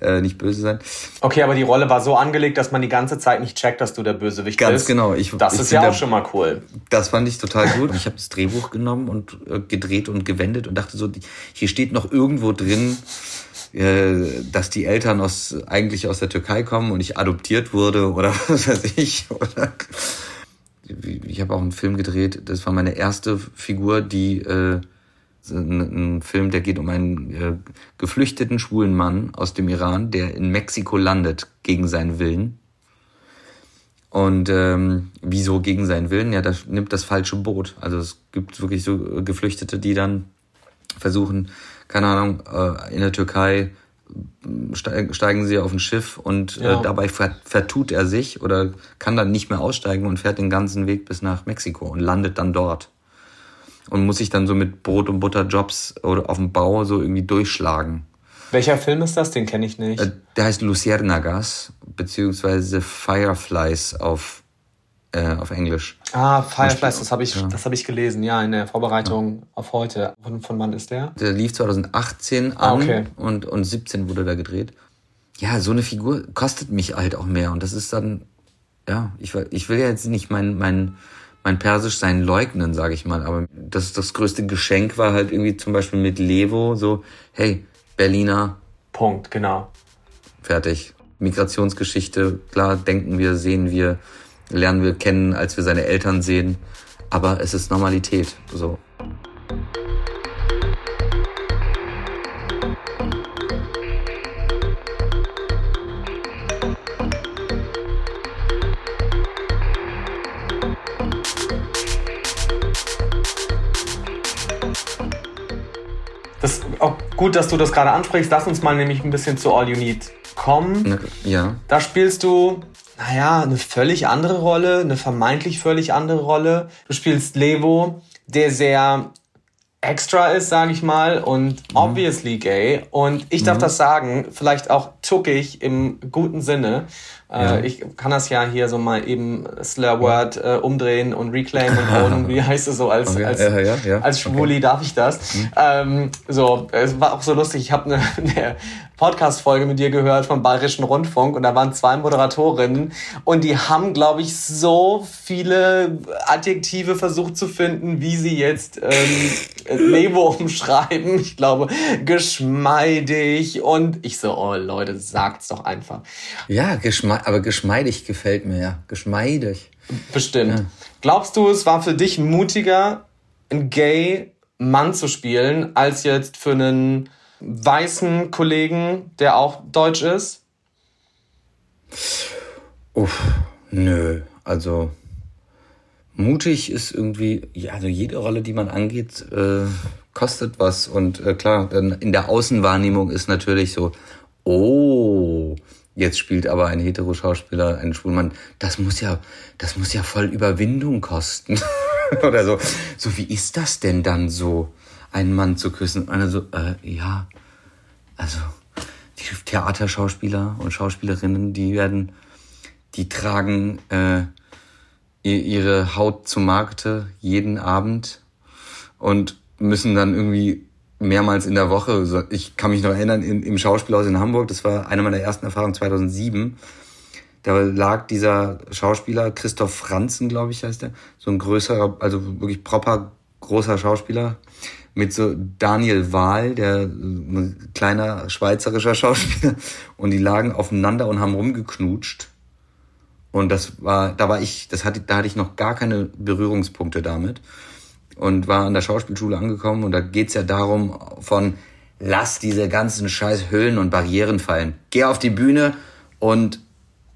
äh, nicht böse sein. Okay, aber die Rolle war so angelegt, dass man die ganze Zeit nicht checkt, dass du der Bösewicht Ganz bist. Ganz genau. Ich, das ich ist ja auch schon mal cool. Das fand ich total gut. Ich habe das Drehbuch genommen und äh, gedreht und gewendet und dachte so, hier steht noch irgendwo drin, äh, dass die Eltern aus, eigentlich aus der Türkei kommen und ich adoptiert wurde oder was weiß ich. Oder ich habe auch einen Film gedreht, das war meine erste Figur, die äh, ein, ein Film, der geht um einen äh, geflüchteten schwulen Mann aus dem Iran, der in Mexiko landet gegen seinen Willen. Und ähm, wieso gegen seinen Willen? Ja, das nimmt das falsche Boot. Also es gibt wirklich so Geflüchtete, die dann versuchen, keine Ahnung, äh, in der Türkei steigen sie auf ein Schiff und äh, ja. äh, dabei vertut er sich oder kann dann nicht mehr aussteigen und fährt den ganzen Weg bis nach Mexiko und landet dann dort. Und muss sich dann so mit Brot- und Butterjobs oder auf dem Bau so irgendwie durchschlagen. Welcher Film ist das? Den kenne ich nicht. Äh, der heißt Luciérnagas, beziehungsweise Fireflies auf äh, auf Englisch. Ah, Fireflies, das habe ich, ja. das hab ich gelesen, ja, in der Vorbereitung ja. auf heute. Von, von wann ist der? Der lief 2018 ah, an ah, okay. und, und 17 wurde da gedreht. Ja, so eine Figur kostet mich halt auch mehr und das ist dann, ja, ich, ich will ja jetzt nicht mein, mein, mein Persisch sein leugnen, sage ich mal, aber das, das größte Geschenk war halt irgendwie zum Beispiel mit Levo so, hey, Berliner. Punkt, genau. Fertig. Migrationsgeschichte, klar, denken wir, sehen wir, lernen wir kennen, als wir seine Eltern sehen. Aber es ist Normalität. So. Das ist auch gut, dass du das gerade ansprichst. Lass uns mal nämlich ein bisschen zu All You Need kommen. Ja. Da spielst du naja, eine völlig andere Rolle, eine vermeintlich völlig andere Rolle. Du spielst Levo, der sehr extra ist, sage ich mal, und mhm. obviously gay. Und ich darf mhm. das sagen, vielleicht auch tuckig im guten Sinne. Äh, ja. Ich kann das ja hier so mal eben Slurword äh, umdrehen und reclaim und own. Wie heißt es so als, okay. als, ja, ja. als Schwuli okay. darf ich das. Mhm. Ähm, so, es war auch so lustig. Ich habe eine, eine Podcast-Folge mit dir gehört vom Bayerischen Rundfunk und da waren zwei Moderatorinnen und die haben, glaube ich, so viele Adjektive versucht zu finden, wie sie jetzt ähm, Levo umschreiben. Ich glaube, geschmeidig und ich so, oh Leute, sagt's doch einfach. Ja, geschme aber geschmeidig gefällt mir ja. Geschmeidig. Bestimmt. Ja. Glaubst du, es war für dich mutiger, einen gay Mann zu spielen, als jetzt für einen weißen Kollegen, der auch deutsch ist? Uff, nö. Also mutig ist irgendwie, ja, also jede Rolle, die man angeht, äh, kostet was. Und äh, klar, dann in der Außenwahrnehmung ist natürlich so, oh, jetzt spielt aber ein Hetero-Schauspieler einen Schwulmann. Das muss ja, das muss ja voll Überwindung kosten. Oder so. So, wie ist das denn dann so? Einen Mann zu küssen. Und einer so, äh, ja, also die Theaterschauspieler und Schauspielerinnen, die werden, die tragen äh, ihre Haut zu Markte jeden Abend und müssen dann irgendwie mehrmals in der Woche, ich kann mich noch erinnern, in, im Schauspielhaus in Hamburg, das war eine meiner ersten Erfahrungen 2007, da lag dieser Schauspieler, Christoph Franzen, glaube ich, heißt er, so ein größerer, also wirklich proper großer Schauspieler, mit so Daniel Wahl, der ein kleiner schweizerischer Schauspieler, und die lagen aufeinander und haben rumgeknutscht. Und das war, da war ich, das hatte, da hatte ich noch gar keine Berührungspunkte damit. Und war an der Schauspielschule angekommen und da geht's ja darum von, lass diese ganzen scheiß Hüllen und Barrieren fallen. Geh auf die Bühne und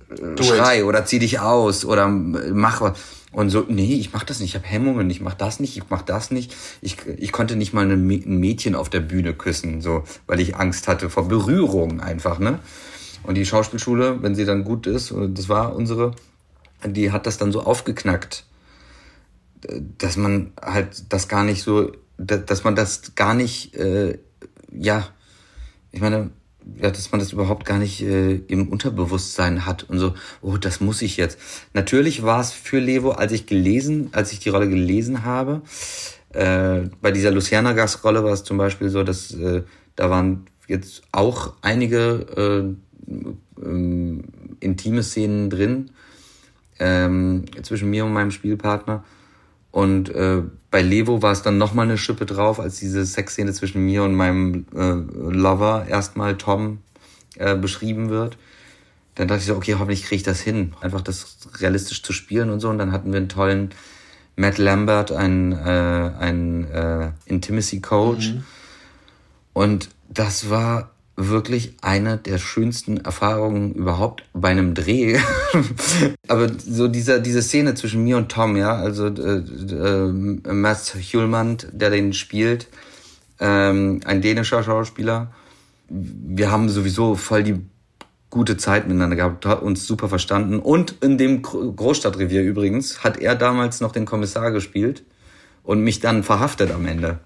äh, schrei oder zieh dich aus oder mach was. Und so, nee, ich mach das nicht, ich habe Hemmungen, ich mach das nicht, ich mach das nicht. Ich, ich konnte nicht mal ein Mädchen auf der Bühne küssen, so, weil ich Angst hatte vor Berührung einfach, ne? Und die Schauspielschule, wenn sie dann gut ist, und das war unsere, die hat das dann so aufgeknackt, dass man halt das gar nicht so, dass man das gar nicht, äh, ja, ich meine, ja, dass man das überhaupt gar nicht äh, im Unterbewusstsein hat und so, oh, das muss ich jetzt. Natürlich war es für Levo, als ich gelesen, als ich die Rolle gelesen habe, äh, bei dieser Luciana Gas-Rolle war es zum Beispiel so, dass äh, da waren jetzt auch einige äh, äh, intime Szenen drin ähm, zwischen mir und meinem Spielpartner. Und äh, bei Levo war es dann nochmal eine Schippe drauf, als diese Sexszene zwischen mir und meinem äh, Lover erstmal Tom äh, beschrieben wird. Dann dachte ich so, okay, hoffentlich kriege ich das hin, einfach das realistisch zu spielen und so. Und dann hatten wir einen tollen Matt Lambert, einen, äh, einen äh, Intimacy Coach. Mhm. Und das war wirklich eine der schönsten Erfahrungen überhaupt bei einem Dreh. Aber so dieser, diese Szene zwischen mir und Tom, ja, also äh, äh, Mats Hjulmand, der den spielt, ähm, ein dänischer Schauspieler. Wir haben sowieso voll die gute Zeit miteinander gehabt, uns super verstanden. Und in dem Großstadtrevier übrigens hat er damals noch den Kommissar gespielt und mich dann verhaftet am Ende.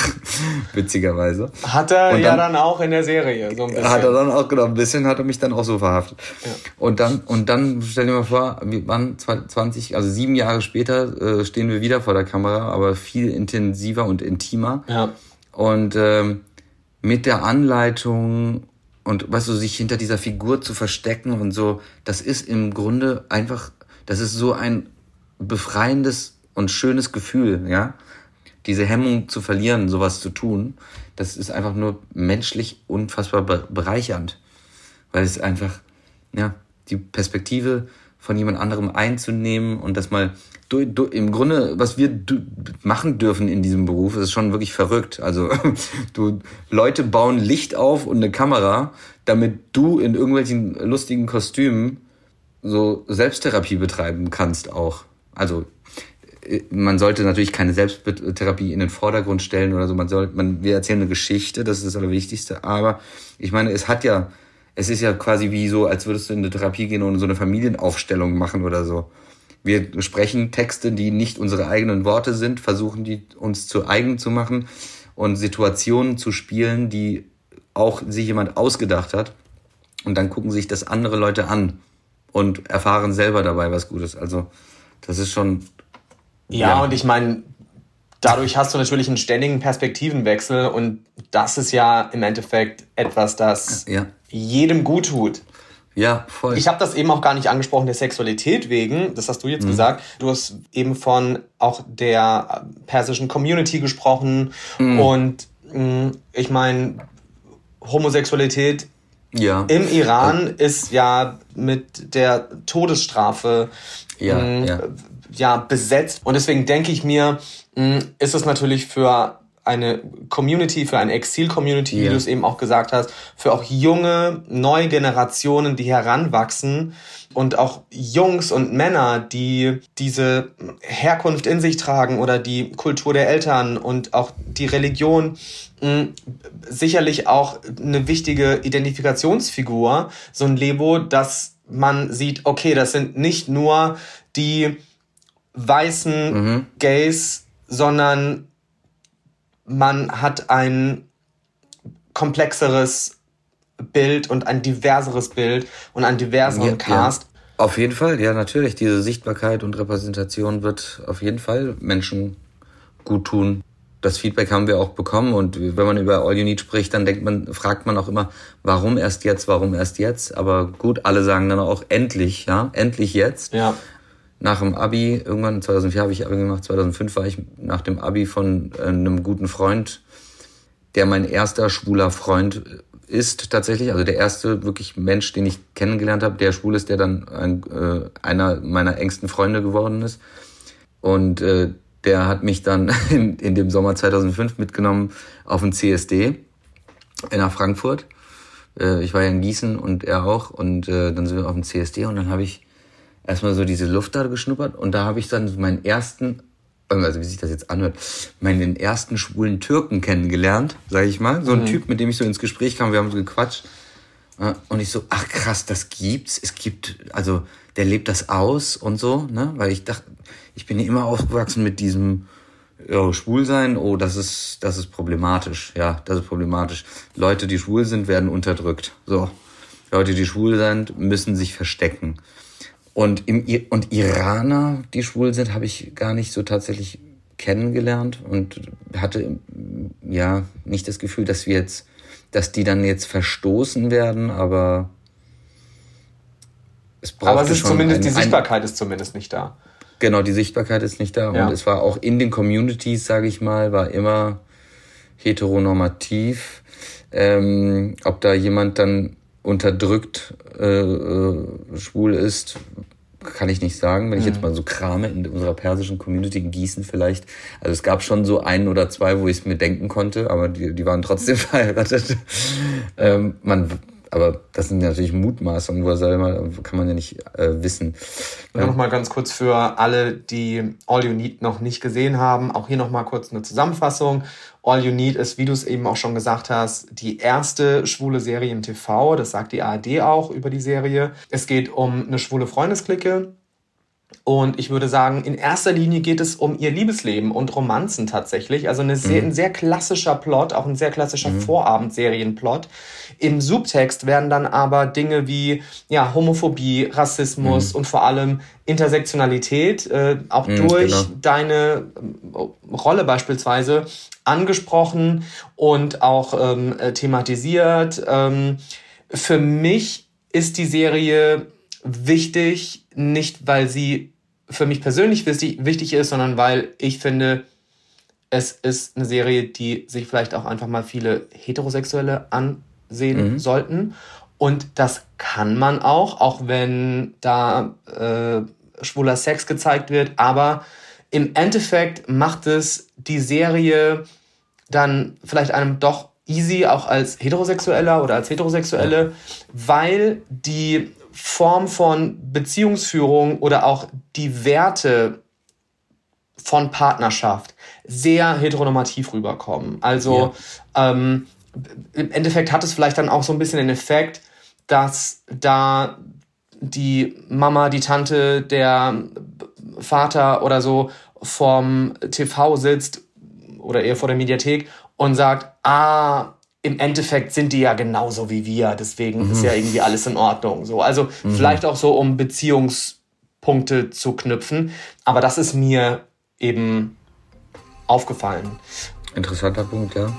Witzigerweise. Hat er dann, ja dann auch in der Serie so ein bisschen. Hat er dann auch, genau, ein bisschen hat er mich dann auch so verhaftet. Ja. Und dann, und dann, stell dir mal vor, wir waren 20, also sieben Jahre später äh, stehen wir wieder vor der Kamera, aber viel intensiver und intimer. Ja. Und ähm, mit der Anleitung und weißt du, sich hinter dieser Figur zu verstecken und so, das ist im Grunde einfach, das ist so ein befreiendes und schönes Gefühl, ja. Diese Hemmung zu verlieren, sowas zu tun, das ist einfach nur menschlich unfassbar bereichernd. Weil es einfach, ja, die Perspektive von jemand anderem einzunehmen und das mal du, du, im Grunde, was wir machen dürfen in diesem Beruf, ist schon wirklich verrückt. Also du Leute bauen Licht auf und eine Kamera, damit du in irgendwelchen lustigen Kostümen so Selbsttherapie betreiben kannst auch. Also man sollte natürlich keine Selbsttherapie in den Vordergrund stellen oder so. Man soll, man, wir erzählen eine Geschichte, das ist das Allerwichtigste. Aber ich meine, es hat ja, es ist ja quasi wie so, als würdest du in eine Therapie gehen und so eine Familienaufstellung machen oder so. Wir sprechen Texte, die nicht unsere eigenen Worte sind, versuchen die uns zu eigen zu machen und Situationen zu spielen, die auch sich jemand ausgedacht hat. Und dann gucken sich das andere Leute an und erfahren selber dabei was Gutes. Also das ist schon. Ja, ja. und ich meine, dadurch hast du natürlich einen ständigen Perspektivenwechsel und das ist ja im Endeffekt etwas, das ja. jedem gut tut. Ja, voll. Ich habe das eben auch gar nicht angesprochen der Sexualität wegen, das hast du jetzt mhm. gesagt. Du hast eben von auch der persischen Community gesprochen mhm. und mh, mm, ich meine, Homosexualität ja. im Iran äh, ist ja mit der Todesstrafe ja, mh, mm, ja. ja besetzt und deswegen denke ich mir, mh, mm, ist es natürlich für eine Community, für eine Exil-Community, yeah. wie du es eben auch gesagt hast, für auch junge, neue Generationen, die heranwachsen und auch Jungs und Männer, die diese Herkunft in sich tragen oder die Kultur der Eltern und auch die Religion mh, sicherlich auch eine wichtige Identifikationsfigur, so ein Lebo, dass man sieht, okay, das sind nicht nur die weißen mhm. Gays, sondern man hat ein komplexeres Bild und ein diverseres Bild und einen diverseren ja, Cast. Ja. Auf jeden Fall, ja, natürlich. Diese Sichtbarkeit und Repräsentation wird auf jeden Fall Menschen gut tun. Das Feedback haben wir auch bekommen und wenn man über All You Need spricht, dann denkt man, fragt man auch immer, warum erst jetzt, warum erst jetzt? Aber gut, alle sagen dann auch endlich, ja, endlich jetzt. Ja nach dem Abi, irgendwann 2004 habe ich Abi gemacht, 2005 war ich nach dem Abi von äh, einem guten Freund, der mein erster schwuler Freund ist tatsächlich, also der erste wirklich Mensch, den ich kennengelernt habe, der schwul ist, der dann ein, äh, einer meiner engsten Freunde geworden ist. Und äh, der hat mich dann in, in dem Sommer 2005 mitgenommen auf ein CSD nach Frankfurt. Äh, ich war ja in Gießen und er auch. Und äh, dann sind wir auf dem CSD und dann habe ich erstmal so diese Luft da geschnuppert und da habe ich dann meinen ersten, also wie sich das jetzt anhört, meinen ersten schwulen Türken kennengelernt, sage ich mal. So ein mhm. Typ, mit dem ich so ins Gespräch kam, wir haben so gequatscht. Und ich so, ach krass, das gibt's. Es gibt, also der lebt das aus und so, ne? Weil ich dachte, ich bin ja immer aufgewachsen mit diesem ja, schwul sein, oh, das ist, das ist problematisch. Ja, das ist problematisch. Leute, die schwul sind, werden unterdrückt. So. Leute, die schwul sind, müssen sich verstecken. Und, im, und Iraner, die schwul sind, habe ich gar nicht so tatsächlich kennengelernt und hatte ja nicht das Gefühl, dass wir jetzt, dass die dann jetzt verstoßen werden, aber es braucht Aber es ist zumindest, ein, die Sichtbarkeit ein, ist zumindest nicht da. Genau, die Sichtbarkeit ist nicht da. Ja. Und es war auch in den Communities, sage ich mal, war immer heteronormativ. Ähm, ob da jemand dann unterdrückt äh, äh, schwul ist, kann ich nicht sagen, wenn ich jetzt mhm. mal so krame in unserer persischen Community in Gießen vielleicht. Also es gab schon so einen oder zwei, wo ich es mir denken konnte, aber die, die waren trotzdem verheiratet. ähm, man, aber das sind natürlich Mutmaßungen, wo selber kann man ja nicht äh, wissen. Ja. Nochmal ganz kurz für alle, die All You Need noch nicht gesehen haben, auch hier nochmal kurz eine Zusammenfassung. All You Need ist, wie du es eben auch schon gesagt hast, die erste schwule Serie im TV. Das sagt die ARD auch über die Serie. Es geht um eine schwule Freundesklicke. Und ich würde sagen, in erster Linie geht es um ihr Liebesleben und Romanzen tatsächlich. Also eine sehr, mhm. ein sehr klassischer Plot, auch ein sehr klassischer mhm. Vorabendserienplot. Im Subtext werden dann aber Dinge wie ja, Homophobie, Rassismus mhm. und vor allem Intersektionalität äh, auch mhm, durch genau. deine äh, Rolle beispielsweise angesprochen und auch ähm, äh, thematisiert. Ähm, für mich ist die Serie wichtig, nicht weil sie für mich persönlich wichtig, ist, sondern weil ich finde, es ist eine Serie, die sich vielleicht auch einfach mal viele Heterosexuelle ansehen mhm. sollten. Und das kann man auch, auch wenn da äh, schwuler Sex gezeigt wird. Aber im Endeffekt macht es die Serie dann vielleicht einem doch easy, auch als Heterosexueller oder als Heterosexuelle, weil die Form von Beziehungsführung oder auch die Werte von Partnerschaft sehr heteronormativ rüberkommen. Also ja. ähm, im Endeffekt hat es vielleicht dann auch so ein bisschen den Effekt, dass da die Mama, die Tante, der Vater oder so vom TV sitzt oder eher vor der Mediathek und sagt, ah, im Endeffekt sind die ja genauso wie wir, deswegen mhm. ist ja irgendwie alles in Ordnung. So, also mhm. vielleicht auch so, um Beziehungspunkte zu knüpfen. Aber das ist mir eben aufgefallen. Interessanter Punkt, ja.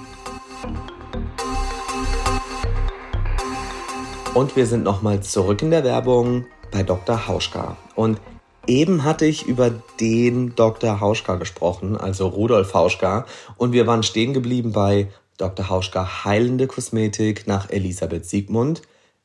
Und wir sind nochmal zurück in der Werbung bei Dr. Hauschka. Und eben hatte ich über den Dr. Hauschka gesprochen, also Rudolf Hauschka. Und wir waren stehen geblieben bei Dr. Hauschka Heilende Kosmetik nach Elisabeth Siegmund,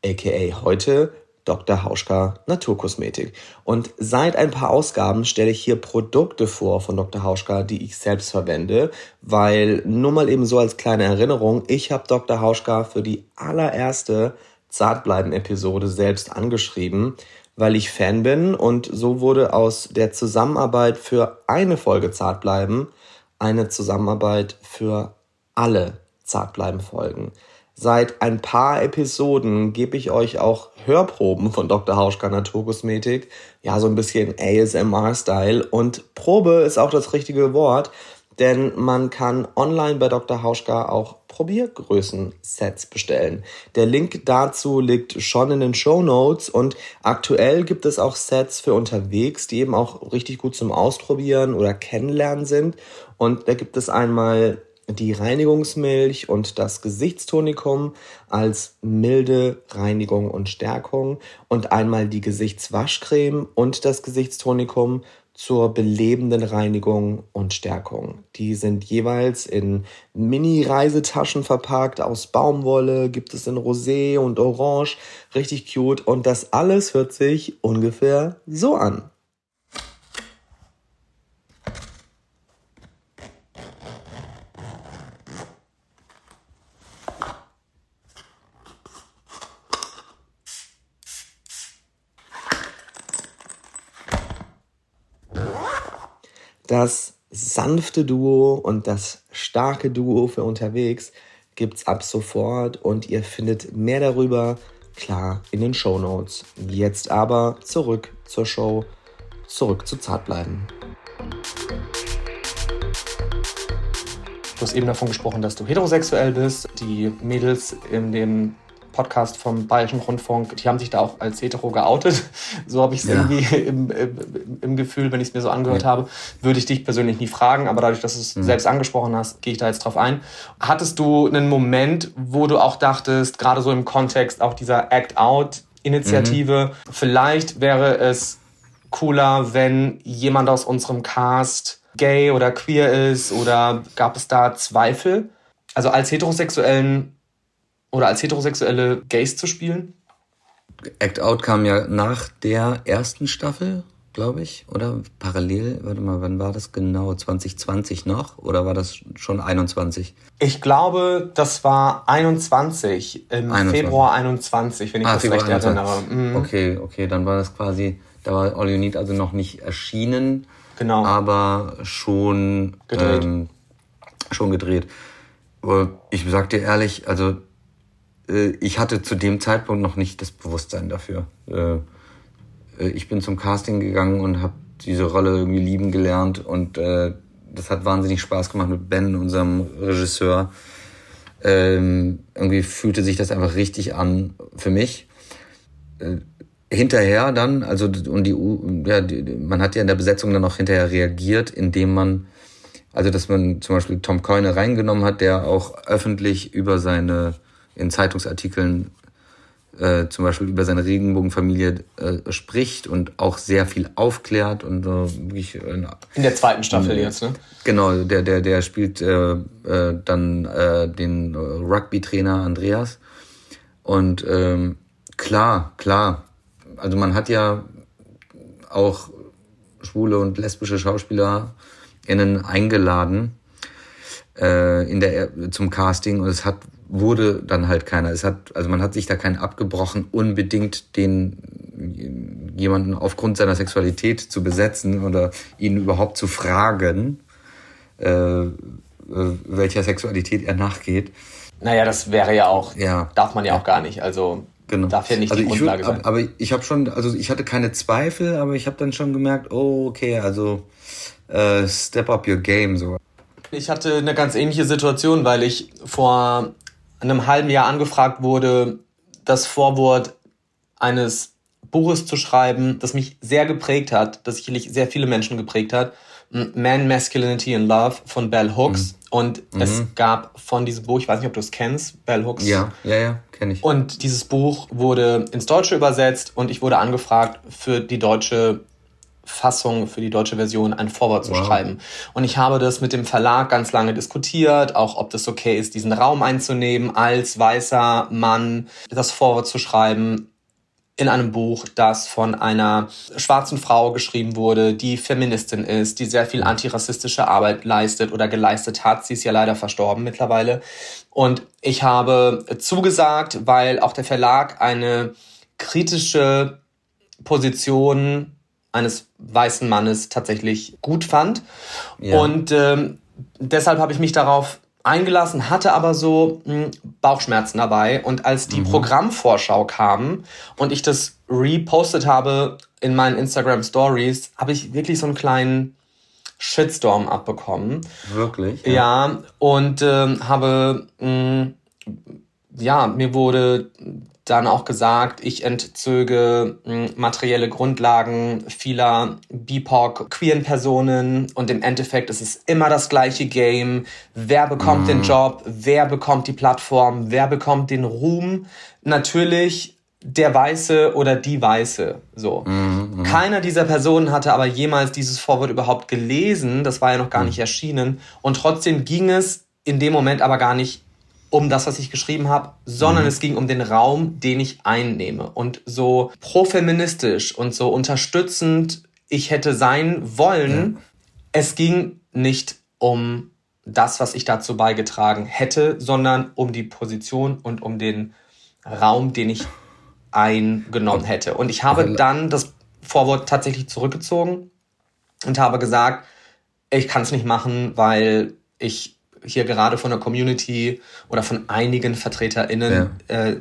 aka heute Dr. Hauschka Naturkosmetik. Und seit ein paar Ausgaben stelle ich hier Produkte vor von Dr. Hauschka, die ich selbst verwende, weil nur mal eben so als kleine Erinnerung, ich habe Dr. Hauschka für die allererste Zartbleiben-Episode selbst angeschrieben, weil ich Fan bin und so wurde aus der Zusammenarbeit für eine Folge Zartbleiben eine Zusammenarbeit für alle Zartbleiben-Folgen. Seit ein paar Episoden gebe ich euch auch Hörproben von Dr. Hauschka Naturkosmetik. Ja, so ein bisschen ASMR-Style. Und Probe ist auch das richtige Wort, denn man kann online bei Dr. Hauschka auch Probiergrößen-Sets bestellen. Der Link dazu liegt schon in den Show Notes und aktuell gibt es auch Sets für unterwegs, die eben auch richtig gut zum Ausprobieren oder Kennenlernen sind. Und da gibt es einmal die Reinigungsmilch und das Gesichtstonikum als milde Reinigung und Stärkung und einmal die Gesichtswaschcreme und das Gesichtstonikum zur belebenden Reinigung und Stärkung. Die sind jeweils in Mini-Reisetaschen verpackt aus Baumwolle, gibt es in Rosé und Orange, richtig cute und das alles hört sich ungefähr so an. Das sanfte Duo und das starke Duo für unterwegs gibt's ab sofort und ihr findet mehr darüber klar in den Show Notes. Jetzt aber zurück zur Show, zurück zu Zartbleiben. Du hast eben davon gesprochen, dass du heterosexuell bist. Die Mädels in dem Podcast vom Bayerischen Rundfunk, die haben sich da auch als hetero geoutet. So habe ich es ja. irgendwie im, im, im, Gefühl, wenn ich es mir so angehört ja. habe. Würde ich dich persönlich nie fragen, aber dadurch, dass du es mhm. selbst angesprochen hast, gehe ich da jetzt drauf ein. Hattest du einen Moment, wo du auch dachtest, gerade so im Kontext auch dieser Act-Out-Initiative, mhm. vielleicht wäre es cooler, wenn jemand aus unserem Cast gay oder queer ist oder gab es da Zweifel? Also als heterosexuellen oder als heterosexuelle Gays zu spielen? Act Out kam ja nach der ersten Staffel, glaube ich, oder parallel. Warte mal, wann war das genau? 2020 noch oder war das schon 21? Ich glaube, das war 21 im 21. Februar 21, wenn ich ah, das Februar recht 21. erinnere. Mhm. Okay, okay, dann war das quasi, da war All You Need also noch nicht erschienen, genau, aber schon gedreht. Ähm, schon gedreht. Ich sag dir ehrlich, also äh, ich hatte zu dem Zeitpunkt noch nicht das Bewusstsein dafür. Äh, äh, ich bin zum Casting gegangen und habe diese Rolle irgendwie lieben gelernt und das hat wahnsinnig Spaß gemacht mit Ben, unserem Regisseur. Ähm, irgendwie fühlte sich das einfach richtig an für mich. hinterher dann, also und die, ja, man hat ja in der Besetzung dann auch hinterher reagiert, indem man, also dass man zum Beispiel Tom Coyne reingenommen hat, der auch öffentlich über seine in Zeitungsartikeln äh, zum Beispiel über seine Regenbogenfamilie äh, spricht und auch sehr viel aufklärt und äh, wirklich in, in der zweiten Staffel jetzt, ne? Genau, der der der spielt äh, äh, dann äh, den Rugby-Trainer Andreas und ähm, klar, klar, also man hat ja auch schwule und lesbische SchauspielerInnen eingeladen äh, in der zum Casting und es hat wurde dann halt keiner. Es hat, also man hat sich da keinen abgebrochen, unbedingt den jemanden aufgrund seiner Sexualität zu besetzen oder ihn überhaupt zu fragen, äh, äh, welcher Sexualität er nachgeht. Naja, das wäre ja auch, ja. darf man ja auch gar nicht. Also genau. darf ja nicht also die Grundlage würd, sein. Aber ich habe schon, also ich hatte keine Zweifel, aber ich habe dann schon gemerkt, oh, okay, also äh, step up your game so. Ich hatte eine ganz ähnliche Situation, weil ich vor in einem halben Jahr angefragt wurde, das Vorwort eines Buches zu schreiben, das mich sehr geprägt hat, das sicherlich sehr viele Menschen geprägt hat. Man, Masculinity and Love von Bell Hooks. Mhm. Und mhm. es gab von diesem Buch, ich weiß nicht, ob du es kennst, Bell Hooks. Ja, ja, ja, kenne ich. Und dieses Buch wurde ins Deutsche übersetzt und ich wurde angefragt, für die deutsche Fassung, für die deutsche Version ein Vorwort wow. zu schreiben. Und ich habe das mit dem Verlag ganz lange diskutiert, auch ob das okay ist, diesen Raum einzunehmen, als weißer Mann das Vorwort zu schreiben in einem Buch, das von einer schwarzen Frau geschrieben wurde, die Feministin ist, die sehr viel antirassistische Arbeit leistet oder geleistet hat. Sie ist ja leider verstorben mittlerweile. Und ich habe zugesagt, weil auch der Verlag eine kritische Position eines weißen Mannes tatsächlich gut fand. Ja. Und ähm, deshalb habe ich mich darauf eingelassen, hatte aber so mh, hm, Bauchschmerzen dabei. Und als die mhm. Programmvorschau kam und ich das repostet habe in meinen Instagram Stories, habe ich wirklich so einen kleinen Shitstorm abbekommen. Wirklich? Ja, ja und äh, habe, mh, hm, ja, mir wurde dann auch gesagt, ich entzöge hm, materielle Grundlagen vieler BIPOC, queeren Personen und im Endeffekt ist es immer das gleiche Game. Wer bekommt mhm. den Job? Wer bekommt die Plattform? Wer bekommt den Ruhm? Natürlich der Weiße oder die Weiße. So. Mhm, mhm. Keiner dieser Personen hatte aber jemals dieses Vorwort überhaupt gelesen. Das war ja noch gar mhm. nicht erschienen. Und trotzdem ging es in dem Moment aber gar nicht um das, was ich geschrieben habe, sondern mhm. es ging um den Raum, den ich einnehme. Und so profeministisch und so unterstützend ich hätte sein wollen, ja. es ging nicht um das, was ich dazu beigetragen hätte, sondern um die Position und um den Raum, den ich eingenommen hätte. Und ich habe dann das Vorwort tatsächlich zurückgezogen und habe gesagt, ich kann es nicht machen, weil ich hier gerade von der Community oder von einigen VertreterInnen ja. äh,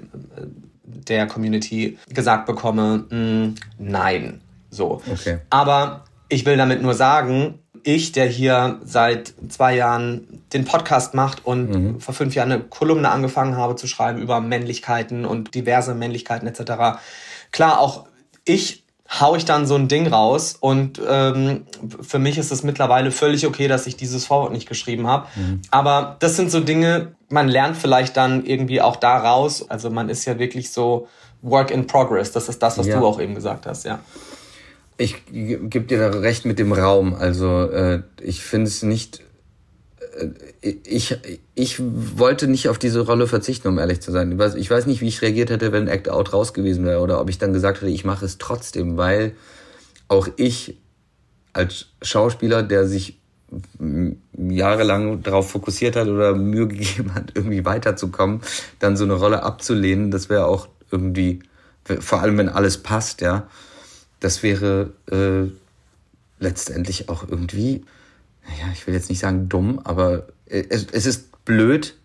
der Community gesagt bekomme, mh, mm, nein. So. Okay. Aber ich will damit nur sagen, ich, der hier seit zwei Jahren den Podcast macht und mhm. vor fünf Jahren eine Kolumne angefangen habe zu schreiben über Männlichkeiten und diverse Männlichkeiten etc. Klar, auch ich hau ich dann so ein Ding raus und ähm, für mich ist es mittlerweile völlig okay, dass ich dieses Vorwort nicht geschrieben habe. Mhm. Aber das sind so Dinge, man lernt vielleicht dann irgendwie auch daraus. Also man ist ja wirklich so Work in Progress. Das ist das, was ja. du auch eben gesagt hast, ja. Ich gebe dir da recht mit dem Raum. Also äh, ich finde es nicht ich, ich wollte nicht auf diese Rolle verzichten, um ehrlich zu sein. Ich weiß, ich weiß nicht, wie ich reagiert hätte, wenn Act Out raus gewesen wäre oder ob ich dann gesagt hätte, ich mache es trotzdem, weil auch ich als Schauspieler, der sich jahrelang darauf fokussiert hat oder Mühe gegeben hat, irgendwie weiterzukommen, dann so eine Rolle abzulehnen, das wäre auch irgendwie, vor allem wenn alles passt, ja, das wäre äh, letztendlich auch irgendwie ja, ich will jetzt nicht sagen dumm, aber es, es ist blöd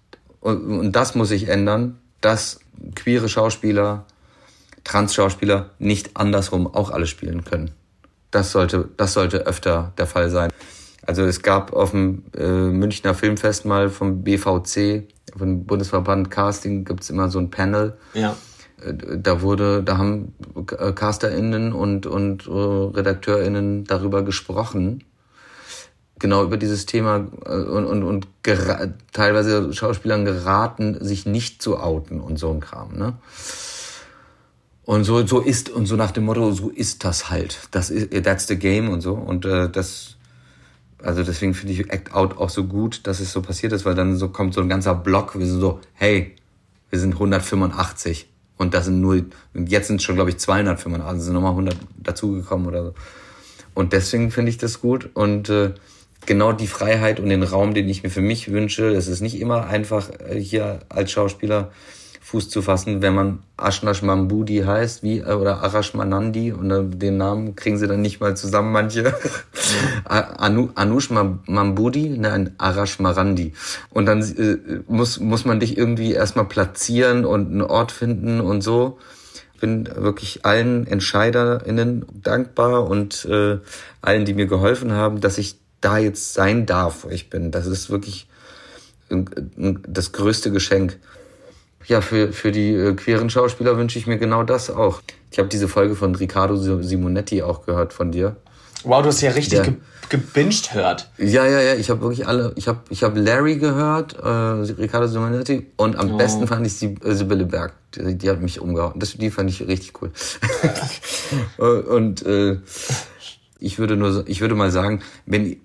und, und das muss sich ändern, dass queere Schauspieler, Trans-Schauspieler nicht andersrum auch alle spielen können. Das sollte, das sollte öfter der Fall sein. Also es gab auf dem äh, Münchner Filmfest mal vom BVC, vom Bundesverband Casting, gibt's immer so ein Panel. Ja. Äh, da wurde, da haben CasterInnen und, und äh, RedakteurInnen darüber gesprochen, genau über dieses Thema äh, und, und, und teilweise Schauspielern geraten, sich nicht zu outen und so ein Kram. Ne? Und so, so ist, und so nach dem Motto, so ist das halt. Das ist, that's the game und so. Und äh, das, also deswegen finde ich Act Out auch so gut, dass es so passiert ist, weil dann so kommt so ein ganzer Block, wir sind so, hey, wir sind 185 und das sind nur, jetzt sind schon, glaube ich, 285, also sind nochmal 100 dazugekommen oder so. Und deswegen finde ich das gut und äh, genau die Freiheit und den Raum, den ich mir für mich wünsche. Es ist nicht immer einfach, äh, hier als Schauspieler Fuß zu fassen, wenn man Ashnash Mambudi heißt, wie, äh, oder Arash Manandi, und äh, den Namen kriegen sie dann nicht mal zusammen, manche. Anu, Anush Mambudi, nein, Arash Marandi. Und dann äh, muss, muss man dich irgendwie erstmal platzieren und einen Ort finden und so. Ich bin wirklich allen EntscheiderInnen dankbar und äh, allen, die mir geholfen haben, dass ich da jetzt sein darf, wo ich bin. Das ist wirklich das größte Geschenk. Ja, für, für die äh, queeren Schauspieler wünsche ich mir genau das auch. Ich habe diese Folge von Riccardo Simonetti auch gehört von dir. Wow, du hast ja richtig ge gebinged hört. Ja, ja, ja. Ich habe wirklich alle. Ich habe ich hab Larry gehört, äh, Riccardo Simonetti und am oh. besten fand ich die, äh, Sibylle Berg. Die, die, hat mich umgehauen. Das, die fand ich richtig cool. und äh, ich würde nur, ich würde mal sagen, wenn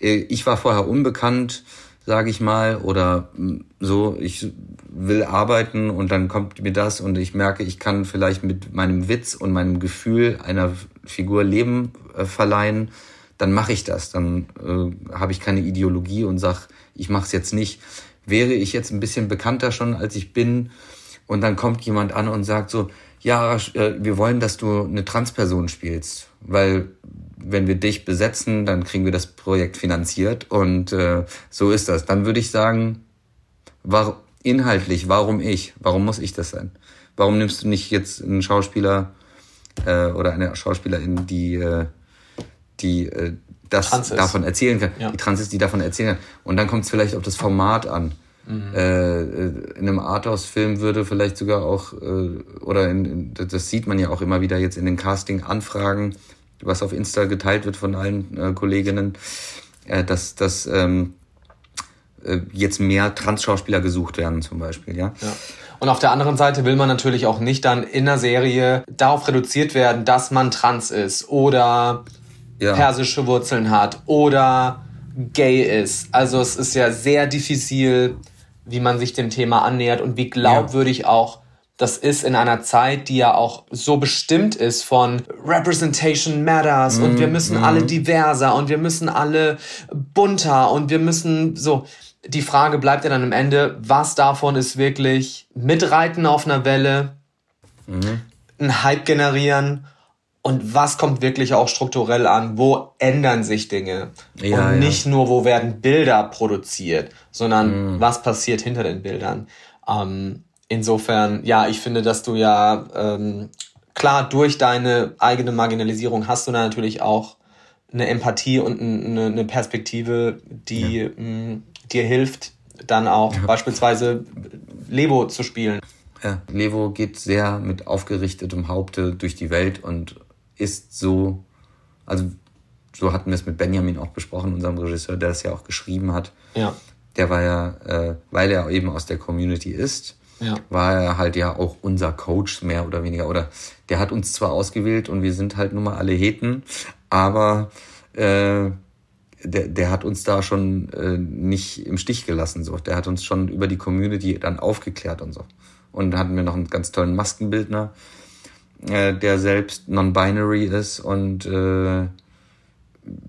ich war vorher unbekannt, sage ich mal, oder mm, so. Ich will arbeiten und dann kommt mir das und ich merke, ich kann vielleicht mit meinem Witz und meinem Gefühl einer Figur Leben äh, verleihen, dann mache ich das. Dann äh, habe ich keine Ideologie und sag, ich mache es jetzt nicht. Wäre ich jetzt ein bisschen bekannter schon, als ich bin, und dann kommt jemand an und sagt so, ja, äh, wir wollen, dass du eine Transperson spielst, weil wenn wir dich besetzen, dann kriegen wir das Projekt finanziert und äh, so ist das. Dann würde ich sagen, war inhaltlich, warum ich? Warum muss ich das sein? Warum nimmst du nicht jetzt einen Schauspieler äh, oder eine Schauspielerin, die, äh, die äh, das davon erzählen kann, ja. die trans ist, die davon erzählen kann. Und dann kommt es vielleicht auf das Format an. Mhm. Äh, in einem Arthouse-Film würde vielleicht sogar auch, äh, oder in, das sieht man ja auch immer wieder jetzt in den Casting-Anfragen, was auf Insta geteilt wird von allen äh, Kolleginnen, äh, dass, dass ähm, äh, jetzt mehr Trans-Schauspieler gesucht werden zum Beispiel, ja. ja. Und auf der anderen Seite will man natürlich auch nicht dann in der Serie darauf reduziert werden, dass man trans ist oder ja. persische Wurzeln hat oder gay ist. Also es ist ja sehr diffizil, wie man sich dem Thema annähert und wie glaubwürdig ja. auch das ist in einer Zeit, die ja auch so bestimmt ist von Representation Matters mm, und wir müssen mm. alle diverser und wir müssen alle bunter und wir müssen so die Frage bleibt ja dann am Ende, was davon ist wirklich mitreiten auf einer Welle, mhm. einen Hype generieren und was kommt wirklich auch strukturell an? Wo ändern sich Dinge? Ja, und nicht ja. nur, wo werden Bilder produziert, sondern mhm. was passiert hinter den Bildern. Ähm, insofern, ja, ich finde, dass du ja ähm, klar durch deine eigene Marginalisierung hast du da natürlich auch eine Empathie und eine, eine Perspektive, die ja. mh, dir hilft, dann auch beispielsweise Levo zu spielen. Ja, Levo geht sehr mit aufgerichtetem Haupte durch die Welt und ist so, also so hatten wir es mit Benjamin auch besprochen, unserem Regisseur, der das ja auch geschrieben hat. Ja. Der war ja, äh, weil er eben aus der Community ist, ja. war er halt ja auch unser Coach mehr oder weniger. Oder der hat uns zwar ausgewählt und wir sind halt nun mal alle Heten, aber äh, der, der hat uns da schon äh, nicht im Stich gelassen. So. Der hat uns schon über die Community dann aufgeklärt und so. Und da hatten wir noch einen ganz tollen Maskenbildner, äh, der selbst non-binary ist und äh,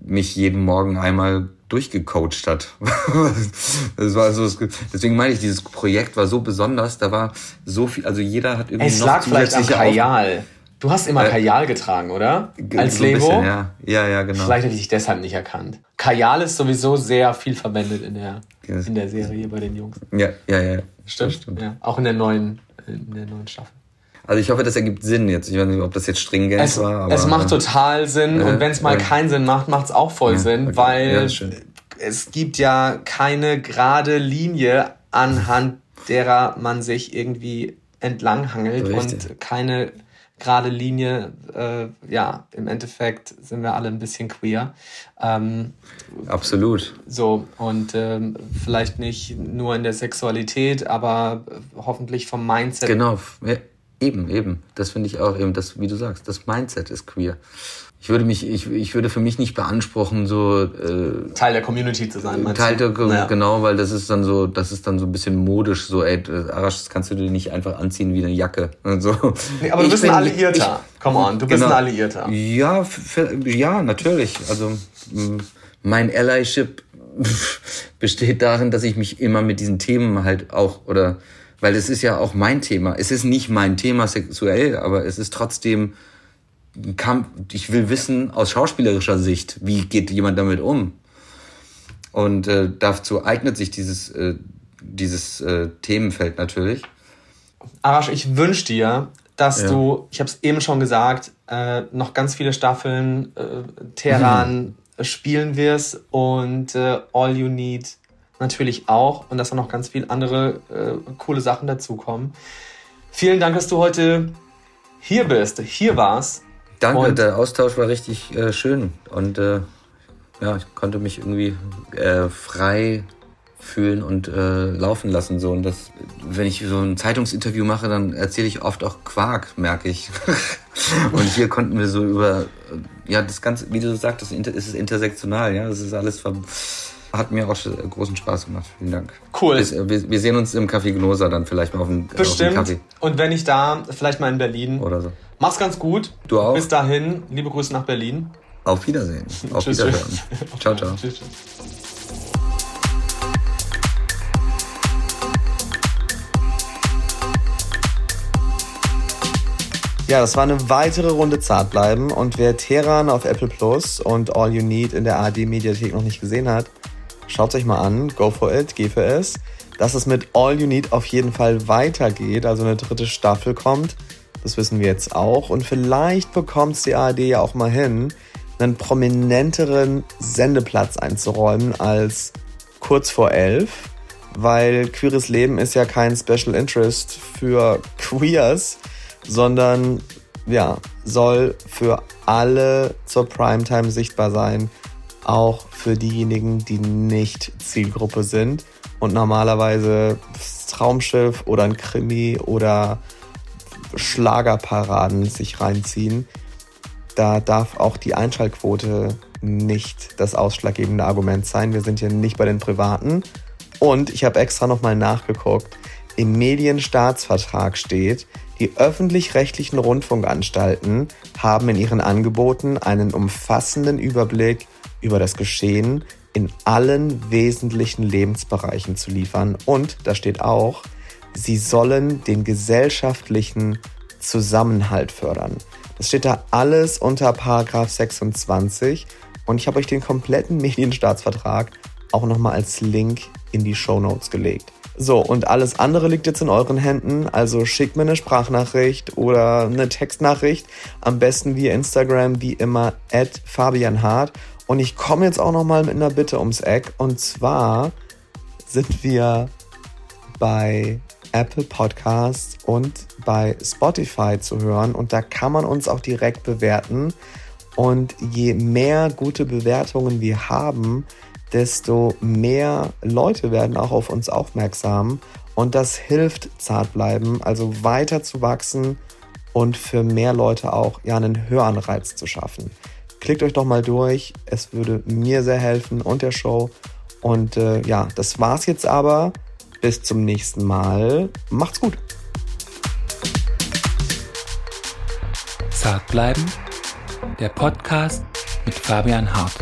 mich jeden Morgen einmal durchgecoacht hat. das war so, deswegen meine ich, dieses Projekt war so besonders, da war so viel, also jeder hat irgendwie es noch lag vielleicht am Kajal. Du hast immer äh, Kajal getragen, oder? Als so? Bisschen, ja. ja, ja, genau. Vielleicht hätte ich dich deshalb nicht erkannt. Kajal ist sowieso sehr viel verwendet in der, in der Serie bei den Jungs. Ja, ja, ja. Stimmt. stimmt. Ja, auch in der neuen, in der neuen Staffel. Also ich hoffe, das ergibt Sinn jetzt. Ich weiß nicht, ob das jetzt stringent es, war. Aber, es macht total Sinn. Ja, und wenn es mal ja. keinen Sinn macht, macht es auch voll ja, Sinn, okay. weil es gibt ja keine gerade Linie, anhand derer man sich irgendwie entlanghangelt Richtig. und keine gerade Linie, äh, ja, im Endeffekt sind wir alle ein bisschen queer. Ähm, Absolut. So, und ähm, vielleicht nicht nur in der Sexualität, aber hoffentlich vom Mindset. Genau, ja, eben, eben. Das finde ich auch eben, das, wie du sagst, das Mindset ist queer ich würde mich, ich, ich würde für mich nicht beanspruchen, so äh, Teil der Community zu sein. Teil der, naja. genau, weil das ist dann so, das ist dann so ein bisschen modisch, so, ey, Arash, das kannst du dir nicht einfach anziehen wie eine Jacke. Und so. Nee, aber du ich bist bin, ein Alliierter. Ich, Come on, du bist genau, ein Alliierter. Ja, für, ja, natürlich. Also mein Allyship besteht darin, dass ich mich immer mit diesen Themen halt auch oder weil es ist ja auch mein Thema. Es ist nicht mein Thema sexuell, aber es ist trotzdem Kampf, ich will wissen aus schauspielerischer Sicht, wie geht jemand damit um? Und äh, dazu eignet sich dieses, äh, dieses äh, Themenfeld natürlich. Arash, ich wünsche dir, dass ja. du, ich habe es eben schon gesagt, äh, noch ganz viele Staffeln äh, Terran mhm. spielen wirst und äh, All You Need natürlich auch und dass da noch ganz viele andere äh, coole Sachen dazukommen. Vielen Dank, dass du heute hier bist, hier warst. Danke, und der Austausch war richtig äh, schön und äh, ja, ich konnte mich irgendwie äh, frei fühlen und äh, laufen lassen. So. Und das, wenn ich so ein Zeitungsinterview mache, dann erzähle ich oft auch Quark, merke ich. und hier konnten wir so über, äh, ja, das Ganze, wie du sagst, das ist intersektional, ja, das ist alles ver hat mir auch großen Spaß gemacht. Vielen Dank. Cool. Wir, wir sehen uns im Café Gnosa dann vielleicht mal auf dem, Bestimmt. Auf dem Kaffee. Und wenn nicht da, vielleicht mal in Berlin. Oder so. Mach's ganz gut. Du auch. Bis dahin, liebe Grüße nach Berlin. Auf Wiedersehen. Auf tschüss, Wiederhören. Tschüss. Ciao, ciao. Tschüss, tschüss. Ja, das war eine weitere Runde Zartbleiben und wer Teheran auf Apple Plus und All You Need in der ARD Mediathek noch nicht gesehen hat, schaut euch mal an, go for it, geh für es. Dass es mit All You Need auf jeden Fall weitergeht, also eine dritte Staffel kommt, das wissen wir jetzt auch. Und vielleicht bekommt es die ARD ja auch mal hin, einen prominenteren Sendeplatz einzuräumen als kurz vor elf, weil queeres Leben ist ja kein Special Interest für Queers, sondern ja, soll für alle zur Primetime sichtbar sein, auch für diejenigen, die nicht Zielgruppe sind und normalerweise Traumschiff oder ein Krimi oder Schlagerparaden sich reinziehen. Da darf auch die Einschaltquote nicht das ausschlaggebende Argument sein. Wir sind hier nicht bei den Privaten. Und ich habe extra nochmal nachgeguckt. Im Medienstaatsvertrag steht, die öffentlich-rechtlichen Rundfunkanstalten haben in ihren Angeboten einen umfassenden Überblick über das Geschehen in allen wesentlichen Lebensbereichen zu liefern. Und da steht auch, sie sollen den gesellschaftlichen Zusammenhalt fördern. Das steht da alles unter Paragraph 26 und ich habe euch den kompletten Medienstaatsvertrag auch nochmal als Link in die Show Notes gelegt. So, und alles andere liegt jetzt in euren Händen. Also schickt mir eine Sprachnachricht oder eine Textnachricht. Am besten via Instagram, wie immer, at Fabian Hart. Und ich komme jetzt auch nochmal mit einer Bitte ums Eck. Und zwar sind wir bei Apple Podcasts und bei Spotify zu hören. Und da kann man uns auch direkt bewerten. Und je mehr gute Bewertungen wir haben, desto mehr Leute werden auch auf uns aufmerksam. Und das hilft Zartbleiben, also weiter zu wachsen und für mehr Leute auch ja, einen Höranreiz zu schaffen. Klickt euch doch mal durch, es würde mir sehr helfen und der Show. Und äh, ja, das war's jetzt aber. Bis zum nächsten Mal. Macht's gut. Zart bleiben. Der Podcast mit Fabian Hart.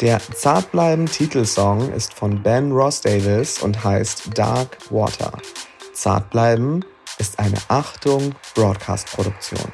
Der Zartbleiben Titelsong ist von Ben Ross Davis und heißt Dark Water. Zartbleiben ist eine Achtung Broadcast Produktion.